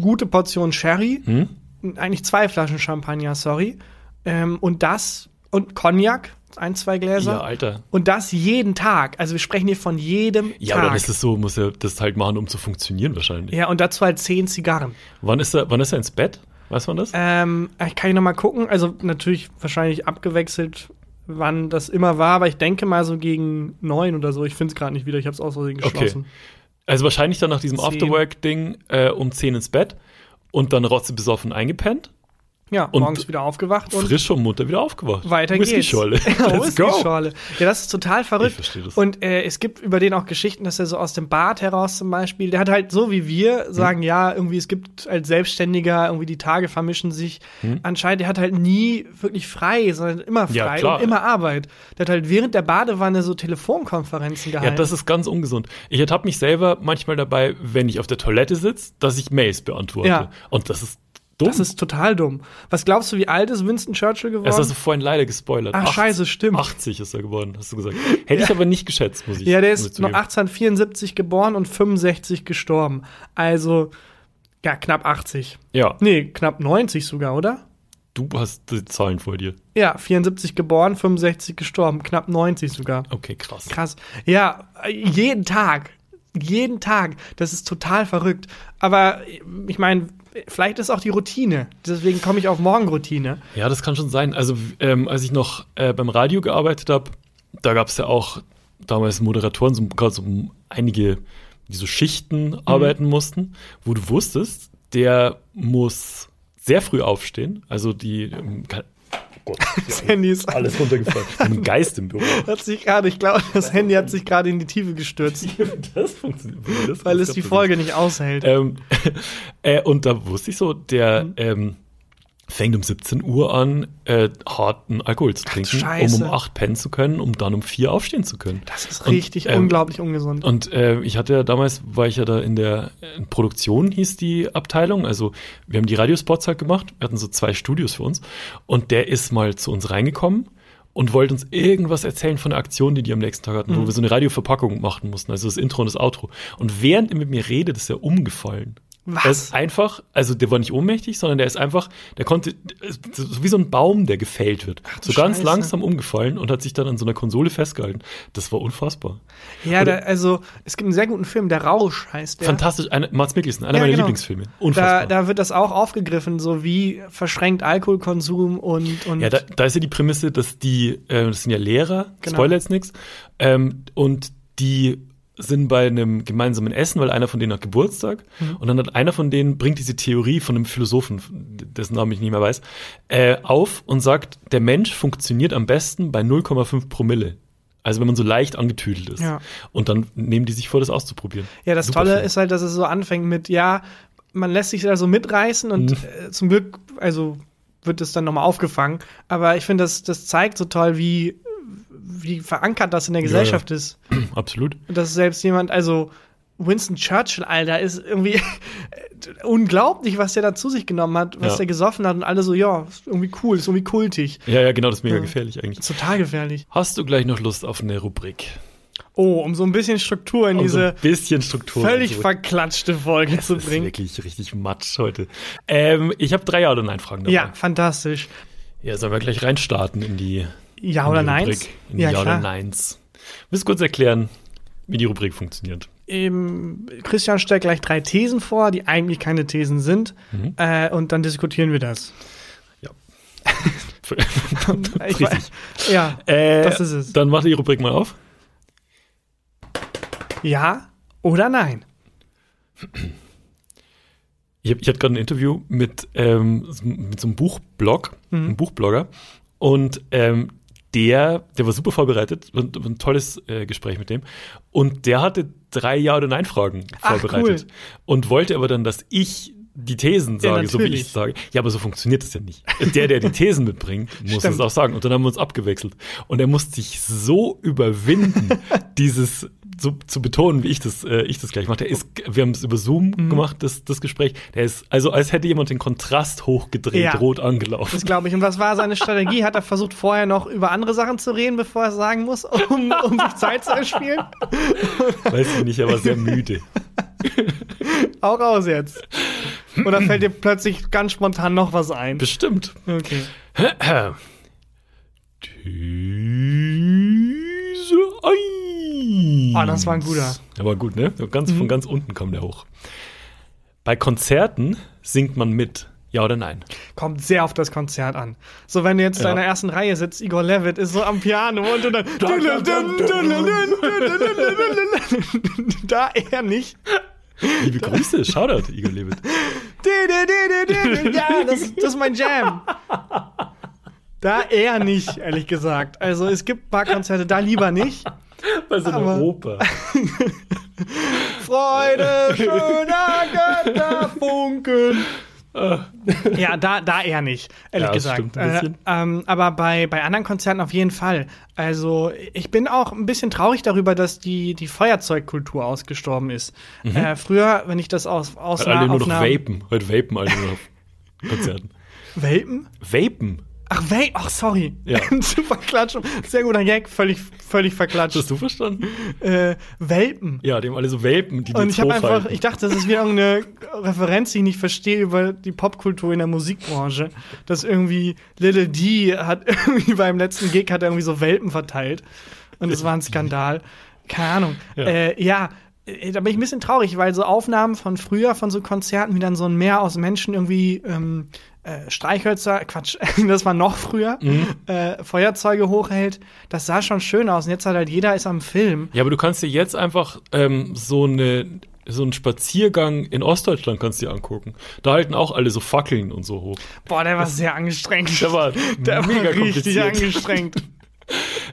[SPEAKER 3] gute Portion Sherry,
[SPEAKER 2] Hm?
[SPEAKER 3] eigentlich zwei Flaschen Champagner, sorry. Ähm, und das und Cognac, ein, zwei Gläser.
[SPEAKER 2] Ja, Alter.
[SPEAKER 3] Und das jeden Tag. Also wir sprechen hier von jedem
[SPEAKER 2] Ja, aber dann
[SPEAKER 3] Tag.
[SPEAKER 2] ist es so, muss er das halt machen, um zu funktionieren wahrscheinlich.
[SPEAKER 3] ja, und dazu halt zehn Zigarren.
[SPEAKER 2] Wann ist er, wann ist er ins Bett? Weiß man das?
[SPEAKER 3] Ähm, ich kann ich noch mal gucken. Also natürlich wahrscheinlich abgewechselt, wann das immer war, aber ich denke mal so gegen neun oder so. Ich finde es gerade nicht wieder. Ich habe es aus Versehen
[SPEAKER 2] Okay.
[SPEAKER 3] geschlossen.
[SPEAKER 2] Also wahrscheinlich dann nach diesem
[SPEAKER 3] Zehn.
[SPEAKER 2] Afterwork-Ding äh, um 10 ins Bett und dann rotze besoffen eingepennt,
[SPEAKER 3] Ja,
[SPEAKER 2] Und
[SPEAKER 3] morgens wieder aufgewacht und
[SPEAKER 2] frisch und munter wieder aufgewacht.
[SPEAKER 3] weiter geht's.
[SPEAKER 2] Whisky-Scholle.
[SPEAKER 3] Ja, <laughs>
[SPEAKER 2] Let's go.
[SPEAKER 3] Whisky-Schorle. Ja, das ist total verrückt.
[SPEAKER 2] Ich verstehe das.
[SPEAKER 3] Und äh, es gibt über den auch Geschichten, dass er so aus dem Bad heraus zum Beispiel, der hat halt so wie wir sagen, ja, irgendwie es gibt als Selbstständiger, irgendwie die Tage vermischen sich. Anscheinend, der hat halt nie wirklich frei, sondern immer
[SPEAKER 2] Hm. Ja,
[SPEAKER 3] frei
[SPEAKER 2] klar.
[SPEAKER 3] und immer Arbeit. Der hat halt während der Badewanne so Telefonkonferenzen
[SPEAKER 2] Ja,
[SPEAKER 3] gehalten.
[SPEAKER 2] das ist ganz ungesund. Ich ertappe mich selber manchmal dabei, wenn ich auf der Toilette sitze, dass ich Mails beantworte.
[SPEAKER 3] Ja.
[SPEAKER 2] Und das ist dumm.
[SPEAKER 3] das ist total dumm. Was glaubst du, wie alt ist Winston Churchill geworden?
[SPEAKER 2] Das hast du vorhin leider gespoilert.
[SPEAKER 3] Ach, scheiße, stimmt.
[SPEAKER 2] 80 ist er geworden, hast du gesagt. Hätte ich aber nicht geschätzt, muss ich
[SPEAKER 3] Ja, der ist noch
[SPEAKER 2] zugeben.
[SPEAKER 3] 1874 geboren und 65 gestorben. Also, ja, knapp 80.
[SPEAKER 2] Ja,
[SPEAKER 3] Nee, knapp 90 sogar, oder?
[SPEAKER 2] du hast die Zahlen vor dir.
[SPEAKER 3] Ja, 74 geboren, 65 gestorben, knapp 90 sogar.
[SPEAKER 2] Okay, krass.
[SPEAKER 3] Krass. Ja, jeden Tag. Jeden Tag. Das ist total verrückt. Aber ich meine, vielleicht ist auch die Routine. Deswegen komme ich auf Morgenroutine.
[SPEAKER 2] Ja, das kann schon sein. Also, ähm, als ich noch äh, beim Radio gearbeitet habe, da gab es ja auch damals Moderatoren, so, gerade so einige, die so Schichten
[SPEAKER 3] Mhm.
[SPEAKER 2] arbeiten mussten, wo du wusstest, der muss sehr früh aufstehen. Also die. Gott, <laughs>
[SPEAKER 3] Das Handy ist
[SPEAKER 2] alles runtergefallen. <laughs> Ein Geist im Büro.
[SPEAKER 3] hat sich gerade, ich glaube, <laughs> das Handy hat sich gerade in die Tiefe gestürzt,
[SPEAKER 2] Das funktioniert. Das
[SPEAKER 3] weil es die Folge nicht aushält.
[SPEAKER 2] Ähm, äh, und da wusste ich so, der
[SPEAKER 3] Mhm.
[SPEAKER 2] ähm, fängt um 17 Uhr an, äh, harten Alkohol zu trinken, um
[SPEAKER 3] Scheiße.
[SPEAKER 2] um 8 pennen zu können, um dann um 4 aufstehen zu können.
[SPEAKER 3] Das ist
[SPEAKER 2] Und,
[SPEAKER 3] richtig
[SPEAKER 2] ähm,
[SPEAKER 3] unglaublich ungesund.
[SPEAKER 2] Und äh, ich hatte ja damals, war ich ja da in der in Produktion, hieß die Abteilung. Also wir haben die Radiospots halt gemacht. Wir hatten so zwei Studios für uns. Und der ist mal zu uns reingekommen und wollte uns irgendwas erzählen von der Aktion, die die am nächsten Tag hatten, wo wir so eine Radioverpackung machen mussten. Also das Intro und das Outro. Und während er mit mir redet, ist er umgefallen.
[SPEAKER 3] Was?
[SPEAKER 2] Er ist einfach, also der war nicht ohnmächtig, sondern der ist einfach, der konnte, so wie so ein Baum, der gefällt wird.
[SPEAKER 3] du
[SPEAKER 2] so ganz
[SPEAKER 3] Scheiße.
[SPEAKER 2] langsam umgefallen und hat sich dann an so einer Konsole festgehalten. Das war unfassbar.
[SPEAKER 3] Ja, da, also es gibt einen sehr guten Film, der Rausch heißt der.
[SPEAKER 2] Fantastisch, eine, Mats Mikkelsen, einer
[SPEAKER 3] Ja,
[SPEAKER 2] meiner
[SPEAKER 3] genau.
[SPEAKER 2] Lieblingsfilme.
[SPEAKER 3] Da,
[SPEAKER 2] Unfassbar.
[SPEAKER 3] da wird das auch aufgegriffen, so wie verschränkt Alkoholkonsum und, und
[SPEAKER 2] ja, da, da ist ja die Prämisse, dass die, äh, das sind ja Lehrer,
[SPEAKER 3] Genau.
[SPEAKER 2] Spoiler jetzt nix, ähm, und die sind bei einem gemeinsamen Essen, weil einer von denen hat Geburtstag
[SPEAKER 3] Mhm.
[SPEAKER 2] und dann hat einer von denen bringt diese Theorie von einem Philosophen, dessen Namen ich nicht mehr weiß, äh, auf und sagt, der Mensch funktioniert am besten bei 0,5 Promille. Also wenn man so leicht angetüdelt ist.
[SPEAKER 3] Ja.
[SPEAKER 2] Und dann nehmen die sich vor, das auszuprobieren.
[SPEAKER 3] Ja, das
[SPEAKER 2] Super
[SPEAKER 3] Tolle
[SPEAKER 2] Film.
[SPEAKER 3] ist halt, dass es so anfängt mit, ja, man lässt sich da so mitreißen und
[SPEAKER 2] Mhm.
[SPEAKER 3] äh, zum Glück, also wird es dann nochmal aufgefangen. Aber ich finde, das, das zeigt so toll, wie, wie verankert das in der
[SPEAKER 2] Ja,
[SPEAKER 3] Gesellschaft ist. <clears throat>
[SPEAKER 2] Absolut.
[SPEAKER 3] Dass selbst jemand, also Winston Churchill, Alter, ist irgendwie <laughs> unglaublich, was der da zu sich genommen hat, was
[SPEAKER 2] Ja.
[SPEAKER 3] der gesoffen hat und alle so, ja, ist irgendwie cool, ist irgendwie kultig.
[SPEAKER 2] Ja, ja, genau, das ist mega
[SPEAKER 3] Ja.
[SPEAKER 2] gefährlich eigentlich.
[SPEAKER 3] Ist total gefährlich.
[SPEAKER 2] Hast du gleich noch Lust auf eine Rubrik?
[SPEAKER 3] Oh, um so ein bisschen Struktur in
[SPEAKER 2] Um so
[SPEAKER 3] diese
[SPEAKER 2] bisschen Struktur.
[SPEAKER 3] völlig
[SPEAKER 2] reinzubringen.
[SPEAKER 3] verklatschte Folge
[SPEAKER 2] Das
[SPEAKER 3] zu
[SPEAKER 2] ist
[SPEAKER 3] bringen.
[SPEAKER 2] wirklich richtig matsch heute. Ähm, ich habe drei Ja- oder Nein-Fragen dabei.
[SPEAKER 3] Ja, fantastisch.
[SPEAKER 2] Ja, sollen wir gleich reinstarten in die,
[SPEAKER 3] Ja oder nein?
[SPEAKER 2] In
[SPEAKER 3] Ja,
[SPEAKER 2] Ja, oder Neins. Willst du kurz erklären, wie die Rubrik funktioniert?
[SPEAKER 3] Ähm, Christian stellt gleich drei Thesen vor, die eigentlich keine Thesen sind.
[SPEAKER 2] Mhm.
[SPEAKER 3] Äh, und dann diskutieren wir das. <laughs> Ich
[SPEAKER 2] Richtig.
[SPEAKER 3] Ja,
[SPEAKER 2] Äh,
[SPEAKER 3] das ist es.
[SPEAKER 2] Dann mach die Rubrik mal auf.
[SPEAKER 3] Ja oder nein?
[SPEAKER 2] Ich, ich hatte gerade ein Interview mit, ähm, mit so einem Buchblog,
[SPEAKER 3] Mhm.
[SPEAKER 2] einem Buchblogger. Und ähm, der, der war super vorbereitet, und, und ein tolles äh, Gespräch mit dem. Und der hatte drei Ja- oder Nein-Fragen vorbereitet.
[SPEAKER 3] cool.
[SPEAKER 2] Und wollte aber dann, dass ich die Thesen
[SPEAKER 3] Ja,
[SPEAKER 2] sage, so wie ich es sage. Ja, aber so funktioniert das ja nicht. Der, der die Thesen mitbringt, <laughs> muss es auch sagen. Und dann haben wir uns abgewechselt. Und er musste sich so überwinden, <laughs> dieses so, zu betonen, wie ich das, äh, ich das gleich mache. Der ist, wir haben es über Zoom
[SPEAKER 3] Mhm.
[SPEAKER 2] gemacht, das, das Gespräch. Der ist, also als hätte jemand den Kontrast hochgedreht,
[SPEAKER 3] Ja.
[SPEAKER 2] rot angelaufen.
[SPEAKER 3] Das glaube ich. Und was war seine Strategie? Hat er versucht, vorher noch über andere Sachen zu reden, bevor er es sagen muss, um, um sich Zeit zu erspielen? <laughs>
[SPEAKER 2] Weiß ich nicht, er war sehr müde. <laughs>
[SPEAKER 3] Auch raus jetzt. Oder fällt dir plötzlich ganz spontan noch was ein?
[SPEAKER 2] Bestimmt.
[SPEAKER 3] Okay. <clears throat>
[SPEAKER 2] These 1.
[SPEAKER 3] Ah, das war ein guter.
[SPEAKER 2] Der war gut, ne? Ganz, Von ganz unten kam der hoch. Bei Konzerten singt man mit. Ja oder nein?
[SPEAKER 3] Kommt sehr auf das Konzert an. So, wenn du jetzt
[SPEAKER 2] Ja.
[SPEAKER 3] in der ersten Reihe sitzt, Igor Levitt ist so am Piano und du dann. da eher <laughs> nicht.
[SPEAKER 2] Liebe Grüße, Shoutout, Igor Levit. <laughs>
[SPEAKER 3] Ja, das, das ist mein Jam. <laughs> Da eher nicht, ehrlich gesagt. Also es gibt ein paar Konzerte, da lieber nicht.
[SPEAKER 2] Bei so einer Oper.
[SPEAKER 3] Freude schöner Götterfunken. Ja, da, da eher nicht, ehrlich
[SPEAKER 2] Ja, das
[SPEAKER 3] gesagt.
[SPEAKER 2] stimmt ein bisschen.
[SPEAKER 3] Äh, ähm, aber bei, bei anderen Konzerten auf jeden Fall. Also, ich bin auch ein bisschen traurig darüber, dass die, die Feuerzeugkultur ausgestorben ist. Äh, früher, wenn ich das aus, aus
[SPEAKER 2] Mhm. Alle nur noch vapen. Heute vapen alle nur auf <laughs> Konzerten.
[SPEAKER 3] Vapen?
[SPEAKER 2] Vapen.
[SPEAKER 3] Ach, Wel ach, sorry.
[SPEAKER 2] Ja. <laughs>
[SPEAKER 3] Super Klatsch. Sehr guter Gag, völlig, völlig verklatscht.
[SPEAKER 2] Hast du verstanden?
[SPEAKER 3] Äh, Welpen.
[SPEAKER 2] Ja, die haben alle so Welpen, die
[SPEAKER 3] Und ich habe einfach, ich dachte, das ist wieder irgendeine Referenz, die ich nicht verstehe über die Popkultur in der Musikbranche. Dass irgendwie Little D hat <laughs> irgendwie beim letzten Gig hat er irgendwie so Welpen verteilt. Und es war ein Skandal. Keine Ahnung.
[SPEAKER 2] Ja.
[SPEAKER 3] Ja, äh, ja äh, da bin ich ein bisschen traurig, weil so Aufnahmen von früher, von so Konzerten, wie dann so ein Meer aus Menschen irgendwie ähm, äh, Streichhölzer, Quatsch, <laughs> das war noch früher,
[SPEAKER 2] Mhm.
[SPEAKER 3] äh, Feuerzeuge hochhält, das sah schon schön aus. Und jetzt hat halt jeder ist am Film.
[SPEAKER 2] Ja, aber du kannst dir jetzt einfach ähm, so eine so einen Spaziergang in Ostdeutschland kannst du dir angucken. Da halten auch alle so Fackeln und so hoch.
[SPEAKER 3] Boah, der war sehr angestrengt.
[SPEAKER 2] Der war <laughs>
[SPEAKER 3] Der
[SPEAKER 2] mega
[SPEAKER 3] war richtig angestrengt. <laughs>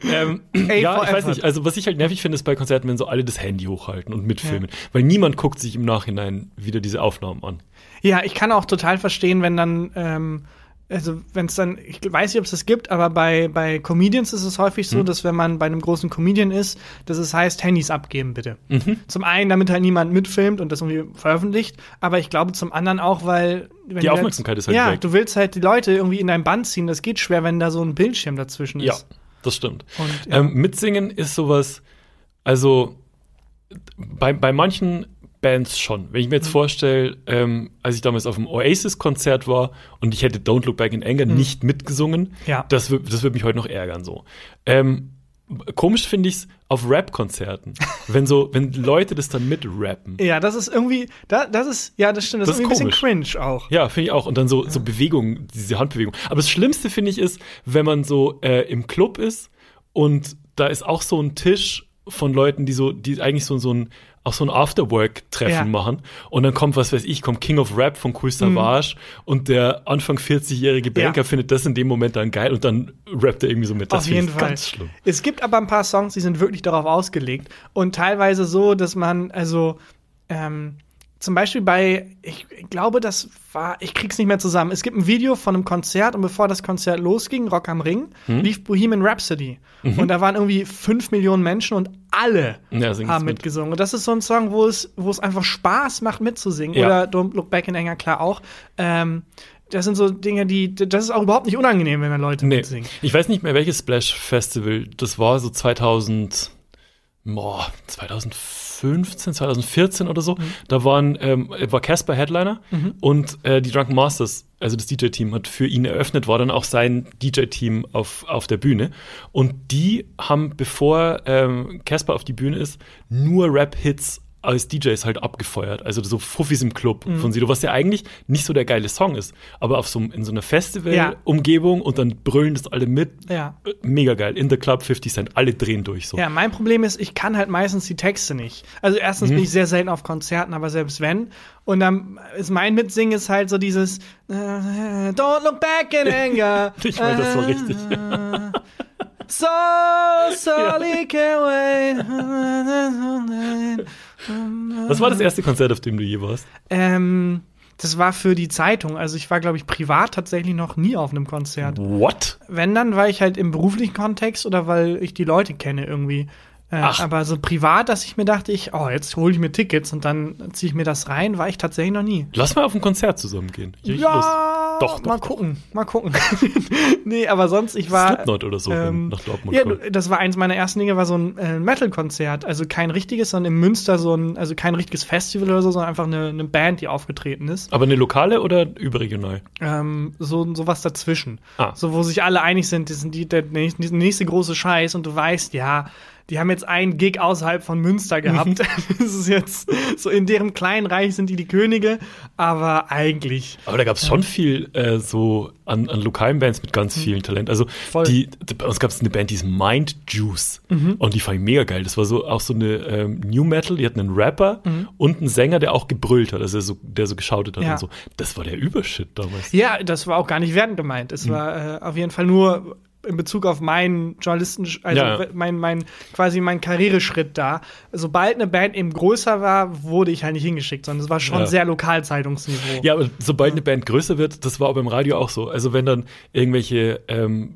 [SPEAKER 2] Ähm,
[SPEAKER 3] Ey,
[SPEAKER 2] ja, ich weiß nicht. Also, was ich halt nervig finde, ist bei Konzerten, wenn so alle das Handy hochhalten und mitfilmen. Weil niemand guckt sich im Nachhinein wieder diese Aufnahmen an.
[SPEAKER 3] Ja, ich kann auch total verstehen, wenn dann, ähm, also wenn es dann, ich weiß nicht, ob es das gibt, aber bei, bei Comedians ist es häufig
[SPEAKER 2] Mhm.
[SPEAKER 3] so, dass wenn man bei einem großen Comedian ist, dass es heißt, Handys abgeben bitte.
[SPEAKER 2] Mhm.
[SPEAKER 3] Zum einen, damit halt niemand mitfilmt und das irgendwie veröffentlicht, aber ich glaube zum anderen auch, weil wenn
[SPEAKER 2] Die Aufmerksamkeit ist halt
[SPEAKER 3] Ja,
[SPEAKER 2] weg.
[SPEAKER 3] du willst halt die Leute irgendwie in dein Band ziehen, das geht schwer, wenn da so ein Bildschirm dazwischen
[SPEAKER 2] Ja,
[SPEAKER 3] ist.
[SPEAKER 2] das stimmt.
[SPEAKER 3] Und, ja.
[SPEAKER 2] ähm, mitsingen ist sowas, also bei, bei manchen Bands schon. Wenn ich
[SPEAKER 3] Mhm.
[SPEAKER 2] mir jetzt vorstelle, ähm, als ich damals auf dem Oasis-Konzert war und ich hätte Don't Look Back in Anger nicht mitgesungen,
[SPEAKER 3] Mhm. Ja.
[SPEAKER 2] das, wür- das würde mich heute noch ärgern so. Ähm, komisch finde ich es auf Rap-Konzerten, <laughs> wenn so, wenn Leute das dann mitrappen.
[SPEAKER 3] Ja, das ist irgendwie, da, das ist, ja, das stimmt, das,
[SPEAKER 2] Das
[SPEAKER 3] ist irgendwie ein bisschen cringe auch.
[SPEAKER 2] Ja, finde ich auch. Und dann so, so Bewegungen, diese Handbewegung. Aber das Schlimmste finde ich ist, wenn man so äh, im Club ist und da ist auch so ein Tisch von Leuten, die so, die eigentlich so, so ein, auch so ein Afterwork-Treffen
[SPEAKER 3] Ja.
[SPEAKER 2] machen. Und dann kommt, was weiß ich, kommt King of Rap von Cool Savage und der Anfang 40-jährige Banker
[SPEAKER 3] Mhm. Ja.
[SPEAKER 2] findet das in dem Moment dann geil und dann rappt er irgendwie so mit. Das
[SPEAKER 3] Auf jeden Fall.
[SPEAKER 2] ganz schlimm.
[SPEAKER 3] Es gibt aber ein paar Songs, die sind wirklich darauf ausgelegt. Und teilweise so, dass man, also, ähm, zum Beispiel bei, ich glaube, das war, ich krieg's nicht mehr zusammen. Es gibt ein Video von einem Konzert und bevor das Konzert losging, Rock am Ring,
[SPEAKER 2] Hm?
[SPEAKER 3] lief Bohemian Rhapsody. Und da waren irgendwie fünf Millionen Menschen und alle
[SPEAKER 2] Ja,
[SPEAKER 3] haben
[SPEAKER 2] mit.
[SPEAKER 3] mitgesungen. Und das ist so ein Song, wo es, wo es einfach Spaß macht, mitzusingen.
[SPEAKER 2] Ja.
[SPEAKER 3] Oder Don't Look Back in Anger, klar auch. Ähm, das sind so Dinge, die, das ist auch überhaupt nicht unangenehm, wenn da Leute
[SPEAKER 2] Nee.
[SPEAKER 3] mitsingen.
[SPEAKER 2] Ich weiß nicht mehr, welches Splash Festival. Das war so 2000, boah, 2015, 2014 oder so. Da waren, ähm, war Casper Headliner und äh, die Drunken Masters, also das DJ-Team, hat für ihn eröffnet, war dann auch sein DJ-Team auf, auf der Bühne. Und die haben, bevor ähm, Casper auf die Bühne ist, nur Rap-Hits als DJs halt abgefeuert. Also so Fuffis im Club
[SPEAKER 3] Mhm.
[SPEAKER 2] von Sido, was ja eigentlich nicht so der geile Song ist. Aber auf so, in so einer Festival-Umgebung und dann brüllen das alle mit.
[SPEAKER 3] Ja.
[SPEAKER 2] Mega geil. In the Club 50 Cent. Alle drehen durch so.
[SPEAKER 3] Ja, mein Problem ist, ich kann halt meistens die Texte nicht. Also erstens
[SPEAKER 2] Mhm.
[SPEAKER 3] bin ich sehr selten auf Konzerten, aber selbst wenn. Und dann ist mein Mitsingen ist halt so dieses äh, Don't look back in <laughs> anger.
[SPEAKER 2] Ich meine, das war richtig. <laughs>
[SPEAKER 3] So sorry, can't wait.
[SPEAKER 2] Was war das erste Konzert, auf dem du je warst?
[SPEAKER 3] Ähm, das war für die Zeitung. Also ich war, glaube ich, privat tatsächlich noch nie auf einem Konzert.
[SPEAKER 2] What?
[SPEAKER 3] Wenn, dann war ich halt im beruflichen Kontext oder weil ich die Leute kenne irgendwie. Äh,
[SPEAKER 2] Ach.
[SPEAKER 3] aber so privat, dass ich mir dachte, ich, oh, jetzt hole ich mir Tickets und dann ziehe ich mir das rein, war ich tatsächlich noch nie.
[SPEAKER 2] Lass mal auf ein Konzert zusammen gehen. Ich
[SPEAKER 3] Ja.
[SPEAKER 2] Doch, doch,
[SPEAKER 3] mal
[SPEAKER 2] doch.
[SPEAKER 3] gucken, mal gucken. <laughs> nee, aber sonst, ich war.
[SPEAKER 2] Slipknot oder so,
[SPEAKER 3] ähm,
[SPEAKER 2] nach Dortmund
[SPEAKER 3] ja,
[SPEAKER 2] kommt.
[SPEAKER 3] das war eins meiner ersten Dinge, war so ein äh, Metal-Konzert. Also kein richtiges, sondern in Münster so ein, also kein richtiges Festival oder so, sondern einfach eine, eine Band, die aufgetreten ist.
[SPEAKER 2] Aber eine lokale oder überregional?
[SPEAKER 3] Ähm, so sowas dazwischen.
[SPEAKER 2] Ah.
[SPEAKER 3] So, wo sich alle einig sind, das sind die, der die nächste große Scheiß und du weißt, ja, die haben jetzt einen Gig außerhalb von Münster gehabt. <laughs> das ist jetzt so in deren kleinen Reich sind die die Könige, aber eigentlich.
[SPEAKER 2] Aber da gab es schon viel äh, so an, an lokalen Bands mit ganz vielen Talent. Also.
[SPEAKER 3] Mhm.
[SPEAKER 2] die, die, bei uns gab es eine Band, die ist Mind Juice. Und die fand ich mega geil. Das war so auch so eine ähm, New Metal, die hatten einen Rapper und einen Sänger, der auch gebrüllt hat, also der so, der so geschautet hat
[SPEAKER 3] Mhm. Ja.
[SPEAKER 2] und so. Das war der Übershit damals.
[SPEAKER 3] Ja, das war auch gar nicht wertend gemeint. Es war äh, auf jeden Fall nur in Bezug auf meinen Journalisten, also
[SPEAKER 2] Ja, ja.
[SPEAKER 3] mein, mein, quasi mein Karriereschritt da. Sobald eine Band eben größer war, wurde ich halt nicht hingeschickt, sondern es war schon
[SPEAKER 2] Ja.
[SPEAKER 3] sehr Lokalzeitungsniveau.
[SPEAKER 2] Ja, aber sobald eine Band größer wird, das war auch beim Radio auch so. Also wenn dann irgendwelche ähm,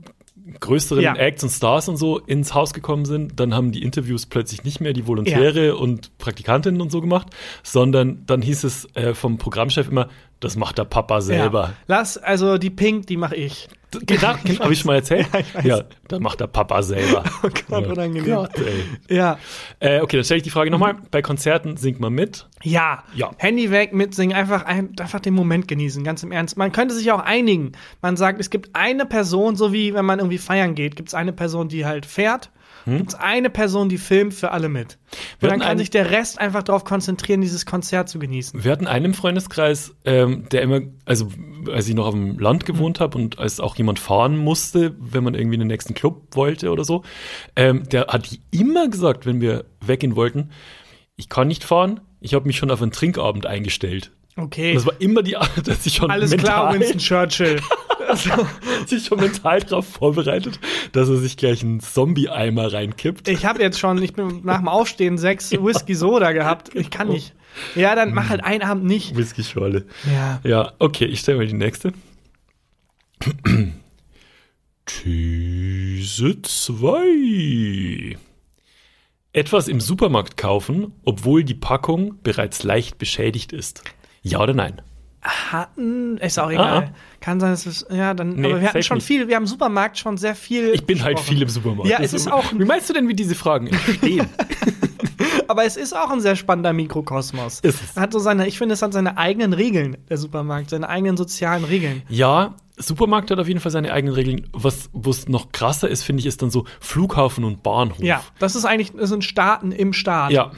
[SPEAKER 2] größeren
[SPEAKER 3] Ja.
[SPEAKER 2] Acts und Stars und so ins Haus gekommen sind, dann haben die Interviews plötzlich nicht mehr die Volontäre und Praktikantinnen und so gemacht, sondern dann hieß es äh, vom Programmchef immer, das macht der Papa selber.
[SPEAKER 3] Ja. Lass, also die Pink, die mache ich.
[SPEAKER 2] Genau, <laughs> habe ich schon mal erzählt? <laughs>
[SPEAKER 3] Ja.
[SPEAKER 2] Ja, dann macht der Papa selber. <laughs>
[SPEAKER 3] Oh Gott, unangenehm.
[SPEAKER 2] Gott, ey.
[SPEAKER 3] Ja.
[SPEAKER 2] Äh, okay, dann stelle ich die Frage nochmal. Bei Konzerten singt man mit.
[SPEAKER 3] Ja.
[SPEAKER 2] Ja.
[SPEAKER 3] Handy weg, mitsingen, einfach, ein- einfach den Moment genießen, ganz im Ernst. Man könnte sich auch einigen. Man sagt, es gibt eine Person, so wie wenn man irgendwie feiern geht, gibt es eine Person, die halt fährt. Gibt es eine Person, die filmt für alle mit.
[SPEAKER 2] Hm?
[SPEAKER 3] Und dann kann sich der Rest einfach darauf konzentrieren, dieses Konzert zu genießen.
[SPEAKER 2] Wir hatten einen im Freundeskreis, ähm, der immer, also als ich noch auf dem Land
[SPEAKER 3] Mhm.
[SPEAKER 2] gewohnt habe und als auch jemand fahren musste, wenn man irgendwie in den nächsten Club wollte oder so, ähm, der hat immer gesagt, wenn wir weggehen wollten, ich kann nicht fahren, ich habe mich schon auf einen Trinkabend eingestellt.
[SPEAKER 3] Okay.
[SPEAKER 2] Und das war immer die Art, dass ich schon
[SPEAKER 3] Alles
[SPEAKER 2] mental,
[SPEAKER 3] klar, Winston Churchill. <laughs>
[SPEAKER 2] sich schon mental darauf vorbereitet, dass er sich gleich einen Zombie-Eimer reinkippt.
[SPEAKER 3] Ich habe jetzt schon, ich bin nach dem Aufstehen sechs <laughs> Whisky Soda gehabt. Ich kann nicht. Ja, dann mach halt einen Abend nicht.
[SPEAKER 2] Whisky-Schorle.
[SPEAKER 3] Ja.
[SPEAKER 2] Ja, okay, ich stelle mal die nächste. <clears throat> These 2. Etwas im Supermarkt kaufen, obwohl die Packung bereits leicht beschädigt ist. Ja oder nein?
[SPEAKER 3] Hatten, ist auch egal.
[SPEAKER 2] Ah,
[SPEAKER 3] Kann sein, dass es, ja, dann,
[SPEAKER 2] Nee,
[SPEAKER 3] aber wir hatten schon
[SPEAKER 2] nicht.
[SPEAKER 3] viel, wir haben im Supermarkt schon sehr viel.
[SPEAKER 2] Ich bin halt
[SPEAKER 3] besprochen.
[SPEAKER 2] viel im Supermarkt.
[SPEAKER 3] Ja, es ist auch-
[SPEAKER 2] Wie meinst du denn, wie diese Fragen entstehen? <laughs>
[SPEAKER 3] Aber es ist auch ein sehr spannender Mikrokosmos.
[SPEAKER 2] Ist es.
[SPEAKER 3] Hat so seine, ich finde, es hat seine eigenen Regeln, der Supermarkt, seine eigenen sozialen Regeln.
[SPEAKER 2] ja, Supermarkt hat auf jeden Fall seine eigenen Regeln. Was es noch krasser ist, finde ich, ist dann so Flughafen und Bahnhof.
[SPEAKER 3] Ja, das ist eigentlich, das sind Staaten im Staat.
[SPEAKER 2] Ja,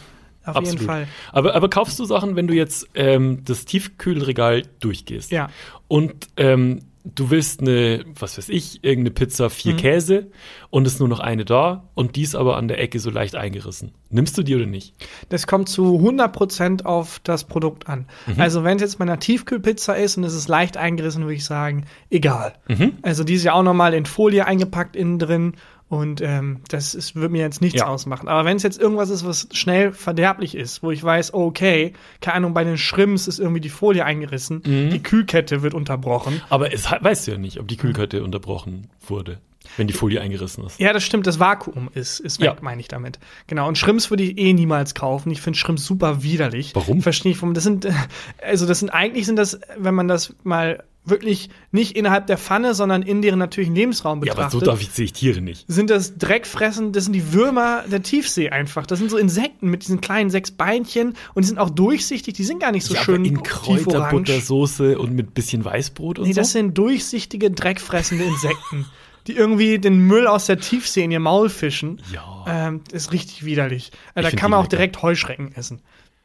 [SPEAKER 3] auf
[SPEAKER 2] absolut.
[SPEAKER 3] jeden Fall.
[SPEAKER 2] Aber, aber kaufst du Sachen, wenn du jetzt ähm, das Tiefkühlregal durchgehst?
[SPEAKER 3] Ja.
[SPEAKER 2] Und ähm, du willst eine, was weiß ich, irgendeine Pizza,
[SPEAKER 3] Mhm.
[SPEAKER 2] vier Käse und es ist nur noch eine da und die ist aber an der Ecke so leicht eingerissen. Nimmst du die oder nicht?
[SPEAKER 3] Das kommt zu 100% auf das Produkt an.
[SPEAKER 2] Mhm.
[SPEAKER 3] Also wenn es jetzt bei einer Tiefkühlpizza ist und es ist leicht eingerissen, würde ich sagen, egal.
[SPEAKER 2] Mhm.
[SPEAKER 3] Also die ist ja auch nochmal in Folie eingepackt innen drin und ähm, das ist, wird mir jetzt nichts
[SPEAKER 2] Ja.
[SPEAKER 3] ausmachen. Aber wenn es jetzt irgendwas ist, was schnell verderblich ist, wo ich weiß, okay, keine Ahnung, bei den Shrimps ist irgendwie die Folie eingerissen,
[SPEAKER 2] Mhm.
[SPEAKER 3] die Kühlkette wird unterbrochen.
[SPEAKER 2] Aber es weißt du ja nicht, ob die Kühlkette unterbrochen wurde, wenn die Folie eingerissen ist.
[SPEAKER 3] Ja, das stimmt, das Vakuum ist, ist weg,
[SPEAKER 2] Ja.
[SPEAKER 3] meine ich damit. Genau, und Shrimps würde ich eh niemals kaufen. Ich finde Shrimps super widerlich.
[SPEAKER 2] Warum?
[SPEAKER 3] Verstehe ich, warum. Das sind, <laughs> also das sind, eigentlich sind das, wenn man das mal wirklich nicht innerhalb der Pfanne, sondern in deren natürlichen Lebensraum
[SPEAKER 2] Ja,
[SPEAKER 3] betrachtet.
[SPEAKER 2] aber so darf ich, sehe ich Tiere nicht.
[SPEAKER 3] sind das Dreckfressen, das sind die Würmer der Tiefsee einfach. Das sind so Insekten mit diesen kleinen sechs Beinchen und die sind auch durchsichtig, die sind gar nicht so
[SPEAKER 2] ja,
[SPEAKER 3] schön
[SPEAKER 2] aber in. Kräuterbuttersoße und mit bisschen Weißbrot und
[SPEAKER 3] Nee,
[SPEAKER 2] so.
[SPEAKER 3] das sind durchsichtige, dreckfressende Insekten, <laughs> die irgendwie den Müll aus der Tiefsee in ihr Maul fischen.
[SPEAKER 2] Ja.
[SPEAKER 3] Ähm, ist richtig widerlich. Äh, da kann man auch
[SPEAKER 2] lecker.
[SPEAKER 3] direkt Heuschrecken essen.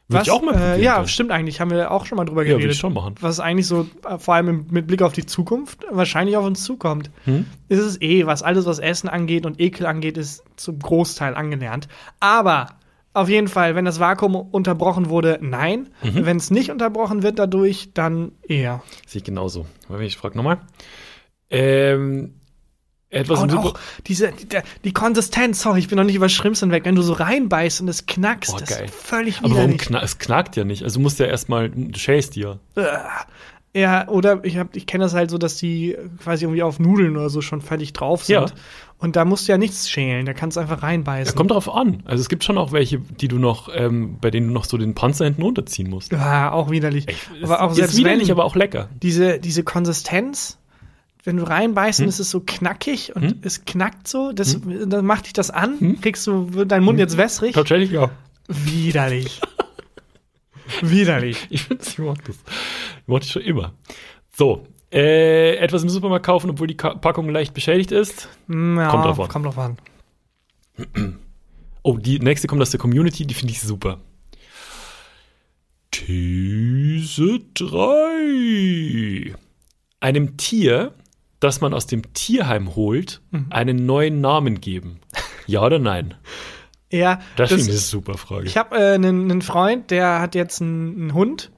[SPEAKER 2] Würde ich auch mal probieren
[SPEAKER 3] äh, Ja,
[SPEAKER 2] können.
[SPEAKER 3] stimmt eigentlich. Haben wir auch schon mal drüber
[SPEAKER 2] Ja, würde
[SPEAKER 3] geredet.
[SPEAKER 2] ich schon machen.
[SPEAKER 3] Was eigentlich so, äh, vor allem mit Blick auf die Zukunft, wahrscheinlich auf uns zukommt.
[SPEAKER 2] Hm?
[SPEAKER 3] Ist es eh, was alles, was Essen angeht und Ekel angeht, ist zum Großteil angelernt. Aber auf jeden Fall, wenn das Vakuum unterbrochen wurde, nein.
[SPEAKER 2] Mhm.
[SPEAKER 3] Wenn es nicht unterbrochen wird dadurch, dann eher.
[SPEAKER 2] Sehe ich genauso. Ich frage nochmal. Ähm, etwas
[SPEAKER 3] Und auch diese, die, die Konsistenz, sorry, ich bin noch nicht über Shrimps hinweg, wenn du so reinbeißt und es knackst,
[SPEAKER 2] Oh,
[SPEAKER 3] das
[SPEAKER 2] geil.
[SPEAKER 3] ist völlig
[SPEAKER 2] Aber warum kna es knackt ja nicht? Also du musst ja erstmal, du schälst die ja.
[SPEAKER 3] Ja, oder ich, hab- ich kenne das halt so, dass die quasi irgendwie auf Nudeln oder so schon fertig drauf sind.
[SPEAKER 2] Ja.
[SPEAKER 3] Und da musst du ja nichts schälen, da kannst du einfach reinbeißen.
[SPEAKER 2] kommt darauf an. Also es gibt schon auch welche, die du noch, ähm, bei denen du noch so den Panzer hinten runterziehen musst.
[SPEAKER 3] ja, auch widerlich. aber auch
[SPEAKER 2] ist widerlich,
[SPEAKER 3] wenn,
[SPEAKER 2] aber auch lecker.
[SPEAKER 3] diese, diese Konsistenz, wenn du reinbeißt
[SPEAKER 2] Hm?
[SPEAKER 3] und es ist so knackig und es knackt so, das, dann macht dich das an, kriegst du, wird dein
[SPEAKER 2] Hm?
[SPEAKER 3] Mund jetzt wässrig.
[SPEAKER 2] Tatsächlich ja.
[SPEAKER 3] Widerlich. Widerlich.
[SPEAKER 2] Ich finde, ich mag das. Ich das schon immer. So, äh, etwas im Supermarkt kaufen, obwohl die Packung leicht beschädigt ist.
[SPEAKER 3] Ja,
[SPEAKER 2] Kommt drauf an.
[SPEAKER 3] Kommt drauf an.
[SPEAKER 2] Oh, die nächste kommt aus der Community, die finde ich super. These 3. Einem Tier, das man aus dem Tierheim holt,
[SPEAKER 3] Mhm.
[SPEAKER 2] einen neuen Namen geben. Ja oder nein?
[SPEAKER 3] Ja,
[SPEAKER 2] Das,
[SPEAKER 3] das,
[SPEAKER 2] finde ich eine super Frage.
[SPEAKER 3] Ich habe äh, einen, einen Freund, der hat jetzt einen, einen Hund.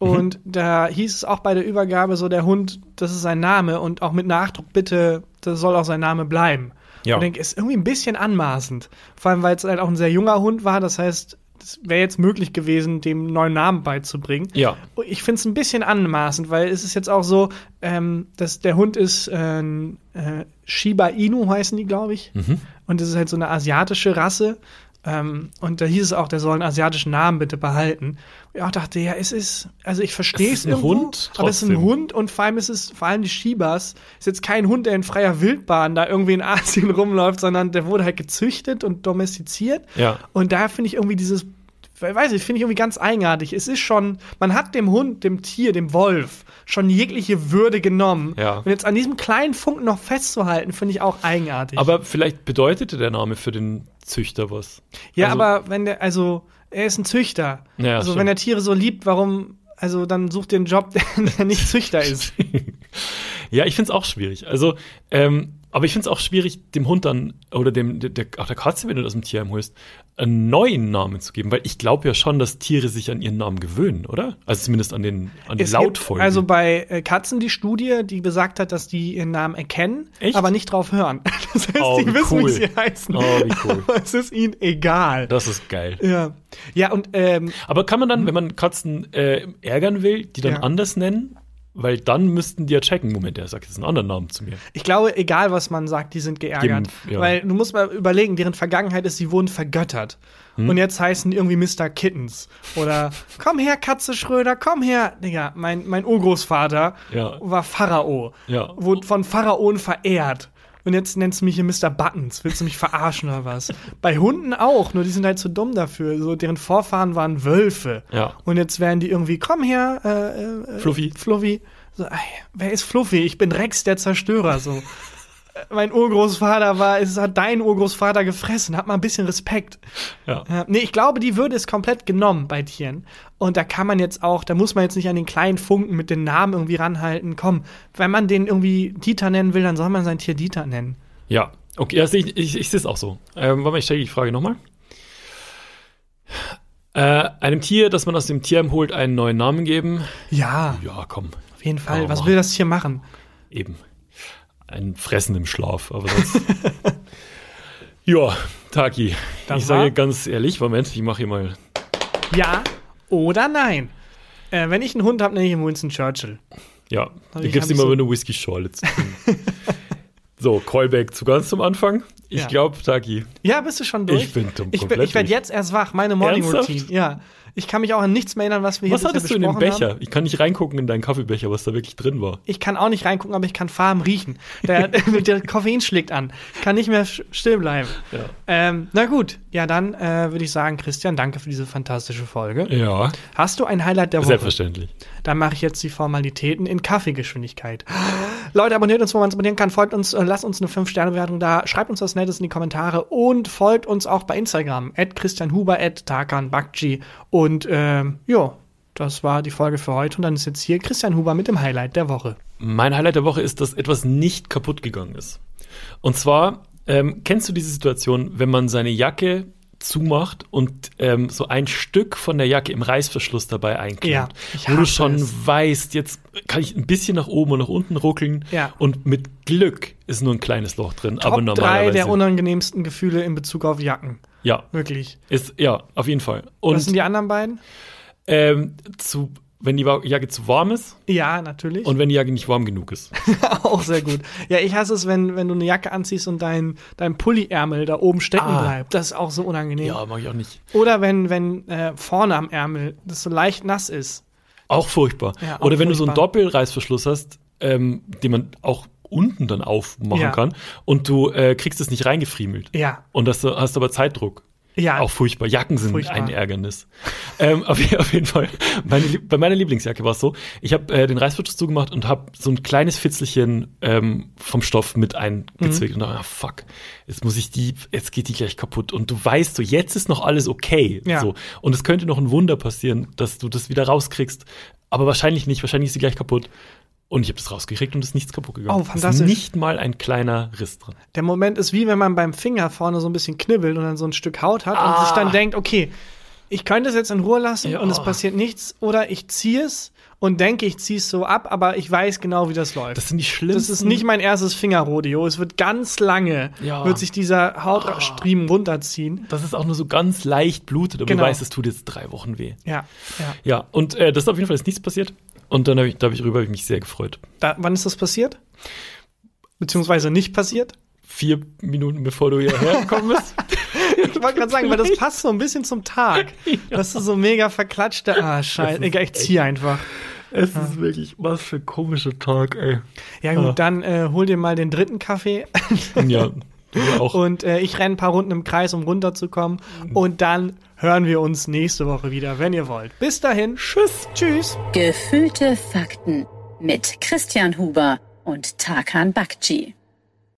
[SPEAKER 2] Mhm.
[SPEAKER 3] Und da hieß es auch bei der Übergabe so, der Hund, das ist sein Name und auch mit Nachdruck, bitte, das soll auch sein Name bleiben.
[SPEAKER 2] Ja.
[SPEAKER 3] Und ich denke, ist irgendwie ein bisschen anmaßend. Vor allem, weil es halt auch ein sehr junger Hund war. Das heißt, es wäre jetzt möglich gewesen, dem neuen Namen beizubringen.
[SPEAKER 2] Ja.
[SPEAKER 3] Ich finde es ein bisschen anmaßend, weil es ist jetzt auch so, ähm, dass der Hund ist äh, äh, Shiba Inu heißen die, glaube ich.
[SPEAKER 2] Mhm.
[SPEAKER 3] Und das ist halt so eine asiatische Rasse. Ähm, und da hieß es auch, der soll einen asiatischen Namen bitte behalten. Und ich auch dachte, ja, es ist, also ich verstehe
[SPEAKER 2] Es ist ein
[SPEAKER 3] irgendwo,
[SPEAKER 2] Hund,
[SPEAKER 3] aber es ist ein. Hund und vor allem ist es, vor allem die Shibas, ist jetzt kein Hund, der in freier Wildbahn da irgendwie in <laughs> Asien rumläuft, sondern der wurde halt gezüchtet und domestiziert.
[SPEAKER 2] Ja.
[SPEAKER 3] Und da finde ich irgendwie dieses, weiß ich, finde ich irgendwie ganz eigenartig. Es ist schon, man hat dem Hund, dem Tier, dem Wolf schon jegliche Würde genommen.
[SPEAKER 2] Ja.
[SPEAKER 3] Und jetzt an diesem kleinen Funken noch festzuhalten, finde ich auch eigenartig.
[SPEAKER 2] Aber vielleicht bedeutete der Name für den Züchter was.
[SPEAKER 3] ja,
[SPEAKER 2] also-
[SPEAKER 3] aber wenn der, also, er ist ein Züchter.
[SPEAKER 2] Ja,
[SPEAKER 3] also,
[SPEAKER 2] stimmt.
[SPEAKER 3] wenn er Tiere so liebt, warum, also, dann sucht den Job, der, <laughs> der nicht Züchter ist. <laughs>
[SPEAKER 2] Ja, ich finde es auch schwierig. Also, ähm, aber ich finde es auch schwierig, dem Hund dann oder dem, der, auch der Katze, wenn du das im Tierheim holst, einen neuen Namen zu geben. Weil ich glaube ja schon, dass Tiere sich an ihren Namen gewöhnen, oder? Also zumindest an den, an die
[SPEAKER 3] Es gibt
[SPEAKER 2] Lautfolge.
[SPEAKER 3] also bei äh, Katzen die Studie, die besagt hat, dass die ihren Namen erkennen,
[SPEAKER 2] Echt?
[SPEAKER 3] aber nicht drauf hören. <laughs> Das heißt,
[SPEAKER 2] Oh,
[SPEAKER 3] die wissen,
[SPEAKER 2] cool.
[SPEAKER 3] wie sie heißen.
[SPEAKER 2] Oh, wie cool. <laughs>
[SPEAKER 3] Aber es ist ihnen egal.
[SPEAKER 2] das ist geil.
[SPEAKER 3] Ja. Ja, und ähm,
[SPEAKER 2] Aber kann man dann, wenn man Katzen äh, ärgern will, die dann
[SPEAKER 3] Ja.
[SPEAKER 2] anders nennen? Weil dann müssten die ja checken, Moment, der sagt jetzt einen anderen Namen zu mir.
[SPEAKER 3] ich glaube, egal was man sagt, die sind geärgert.
[SPEAKER 2] Dem- ja.
[SPEAKER 3] Weil du musst mal überlegen, deren Vergangenheit ist, sie wurden vergöttert.
[SPEAKER 2] Hm?
[SPEAKER 3] Und jetzt heißen die irgendwie Mr. Kittens. Oder <laughs> komm her, Katze Schröder, komm her. Digga, mein, mein Urgroßvater
[SPEAKER 2] Ja.
[SPEAKER 3] war Pharao.
[SPEAKER 2] Ja.
[SPEAKER 3] Wurde von Pharaonen verehrt. Und jetzt nennst du mich hier Mr. Buttons. Willst du mich verarschen oder was? Bei Hunden auch, nur die sind halt zu dumm dafür. So, deren Vorfahren waren Wölfe.
[SPEAKER 2] Ja.
[SPEAKER 3] Und jetzt werden die irgendwie, komm her, äh, äh,
[SPEAKER 2] Fluffy.
[SPEAKER 3] Fluffy. So, ey, wer ist Fluffy? Ich bin Rex, der Zerstörer. So. Äh, mein Urgroßvater war, es hat dein Urgroßvater gefressen. Hat mal ein bisschen Respekt.
[SPEAKER 2] Ja.
[SPEAKER 3] Ja, nee, ich glaube, die Würde ist komplett genommen bei Tieren. Und da kann man jetzt auch, da muss man jetzt nicht an den kleinen Funken mit den Namen irgendwie ranhalten. Komm, wenn man den irgendwie Dieter nennen will, dann soll man sein Tier Dieter nennen.
[SPEAKER 2] Ja, okay, sehe ich, ich, ich sehe es auch so. Ähm, warte mal, ich stelle die Frage nochmal. Äh, einem Tier, das man aus dem Tierheim holt, einen neuen Namen geben.
[SPEAKER 3] Ja,
[SPEAKER 2] Ja, komm,
[SPEAKER 3] auf jeden Fall. Was
[SPEAKER 2] Mann.
[SPEAKER 3] will das Tier machen?
[SPEAKER 2] eben. Ein Fressen im Schlaf, aber sonst. <laughs> ja, Taki.
[SPEAKER 3] Das
[SPEAKER 2] ich sage ganz ehrlich, Moment, ich mache hier mal.
[SPEAKER 3] Ja oder nein? Äh, wenn ich einen Hund habe, nenne ich ihn Winston Churchill.
[SPEAKER 2] Ja, du
[SPEAKER 3] ich-
[SPEAKER 2] gibst ihm
[SPEAKER 3] so-
[SPEAKER 2] eine Whisky-Schorle zu <laughs> so, Callback zu ganz zum Anfang. Ich
[SPEAKER 3] Ja.
[SPEAKER 2] glaube, Taki,
[SPEAKER 3] Ja, bist du schon durch?
[SPEAKER 2] Ich bin dumm
[SPEAKER 3] Ich, bin- ich werde jetzt erst wach, meine Morning
[SPEAKER 2] Ernsthaft?
[SPEAKER 3] Routine. Ja. Ich kann mich auch an nichts mehr erinnern, was wir
[SPEAKER 2] was
[SPEAKER 3] hier bisher
[SPEAKER 2] hattest du in dem Becher?
[SPEAKER 3] Haben.
[SPEAKER 2] Ich kann nicht reingucken in deinen Kaffeebecher, was da wirklich drin war.
[SPEAKER 3] Ich kann auch nicht reingucken, aber ich kann Farben riechen. Der, <laughs> der Koffein schlägt an. Kann nicht mehr still bleiben.
[SPEAKER 2] Ja.
[SPEAKER 3] Ähm, na gut, ja, dann äh, würde ich sagen, Christian, danke für diese fantastische Folge.
[SPEAKER 2] Ja,
[SPEAKER 3] Hast du ein Highlight der Woche?
[SPEAKER 2] selbstverständlich.
[SPEAKER 3] Dann mache ich jetzt die Formalitäten in Kaffeegeschwindigkeit. Leute, abonniert uns, wo man es abonnieren kann. Folgt uns, äh, lasst uns eine 5-Sterne-Bewertung da. Schreibt uns was Nettes in die Kommentare und folgt uns auch bei Instagram. At Christian Huber, at Tarkan Bakci. Und ähm, ja, das war die Folge für heute. Und dann ist jetzt hier Christian Huber mit dem Highlight der Woche.
[SPEAKER 2] Mein Highlight der Woche ist, dass etwas nicht kaputt gegangen ist. Und zwar, ähm, kennst du diese Situation, wenn man seine Jacke zumacht und ähm, so ein Stück von der Jacke im Reißverschluss dabei einklemmt,
[SPEAKER 3] Ja,
[SPEAKER 2] wo du schon
[SPEAKER 3] es.
[SPEAKER 2] weißt, jetzt kann ich ein bisschen nach oben und nach unten ruckeln
[SPEAKER 3] Ja.
[SPEAKER 2] und mit Glück ist nur ein kleines Loch drin,
[SPEAKER 3] Top
[SPEAKER 2] aber
[SPEAKER 3] drei
[SPEAKER 2] normalerweise
[SPEAKER 3] der unangenehmsten Gefühle in Bezug auf Jacken.
[SPEAKER 2] ja,
[SPEAKER 3] Wirklich.
[SPEAKER 2] ist ja auf jeden Fall.
[SPEAKER 3] Was sind
[SPEAKER 2] Und
[SPEAKER 3] die anderen beiden?
[SPEAKER 2] ähm, zu, wenn die Jacke zu warm ist
[SPEAKER 3] Ja, natürlich.
[SPEAKER 2] und wenn die Jacke nicht warm genug ist. <laughs>
[SPEAKER 3] auch sehr gut. Ja, ich hasse es, wenn, wenn du eine Jacke anziehst und dein, dein Pulli-Ärmel da oben stecken
[SPEAKER 2] Ah.
[SPEAKER 3] bleibt. Das ist auch so unangenehm.
[SPEAKER 2] Ja, mag ich auch nicht.
[SPEAKER 3] Oder wenn, wenn äh, vorne am Ärmel das so leicht nass ist.
[SPEAKER 2] Auch furchtbar.
[SPEAKER 3] Ja, auch
[SPEAKER 2] Oder wenn du so einen. Doppelreißverschluss hast, ähm, den man auch unten dann aufmachen
[SPEAKER 3] Ja.
[SPEAKER 2] kann und du äh, kriegst es nicht reingefriemelt.
[SPEAKER 3] Ja.
[SPEAKER 2] Und das, hast aber Zeitdruck.
[SPEAKER 3] Ja.
[SPEAKER 2] Auch furchtbar. Jacken sind
[SPEAKER 3] Furchtbar.
[SPEAKER 2] ein Ärgernis. ähm, auf, auf jeden Fall. Meine, bei meiner Lieblingsjacke war es so, ich habe äh, den Reißverschluss zugemacht und habe so ein kleines Fitzelchen ähm, vom Stoff mit eingezwickt und dachte, ah, fuck, jetzt muss ich die, jetzt geht die gleich kaputt. Und du weißt so, jetzt ist noch alles okay.
[SPEAKER 3] Ja.
[SPEAKER 2] So. Und es könnte noch ein Wunder passieren, dass du das wieder rauskriegst. Aber wahrscheinlich nicht, wahrscheinlich ist sie gleich kaputt. Und ich habe das rausgekriegt und es ist nichts kaputt gegangen.
[SPEAKER 3] Oh, fantastisch.
[SPEAKER 2] Es ist nicht mal ein kleiner Riss drin.
[SPEAKER 3] Der Moment ist wie wenn man beim Finger vorne so ein bisschen knibbelt und dann so ein Stück Haut hat und
[SPEAKER 2] Ah.
[SPEAKER 3] sich dann denkt, okay, ich könnte es jetzt in Ruhe lassen
[SPEAKER 2] Ja.
[SPEAKER 3] und es passiert nichts. Oder ich ziehe es und denke, ich ziehe es so ab, aber ich weiß genau, wie das läuft.
[SPEAKER 2] Das sind die schlimmsten.
[SPEAKER 3] Das ist nicht mein erstes Fingerrodeo. Es wird ganz lange,
[SPEAKER 2] Ja.
[SPEAKER 3] wird sich dieser Hautstriemen runterziehen.
[SPEAKER 2] Das ist auch nur so ganz leicht blutet, aber
[SPEAKER 3] Genau.
[SPEAKER 2] du weißt, es tut jetzt drei Wochen weh.
[SPEAKER 3] Ja, ja.
[SPEAKER 2] Ja, und äh, das ist auf jeden Fall ist nichts passiert. Und dann habe ich, da hab ich rüber hab ich mich sehr gefreut.
[SPEAKER 3] Da, wann ist das passiert? Beziehungsweise nicht passiert?
[SPEAKER 2] Vier Minuten bevor du hierher gekommen bist. <laughs>
[SPEAKER 3] ich wollte gerade sagen, weil das passt so ein bisschen zum Tag. <laughs> Dass du so mega verklatschte. Ah, scheiße. Egal, ich zieh einfach.
[SPEAKER 2] Es ist wirklich, was für ein komischer Tag, ey.
[SPEAKER 3] Ja, gut, dann äh, hol dir mal den dritten Kaffee.
[SPEAKER 2] Ja. <laughs>
[SPEAKER 3] Und äh, ich renne ein paar Runden im Kreis, um runterzukommen. Und dann hören wir uns nächste Woche wieder, wenn ihr wollt. Bis dahin. Tschüss. Tschüss.
[SPEAKER 1] Gefühlte Fakten mit Christian Huber und Tarkan Bakci.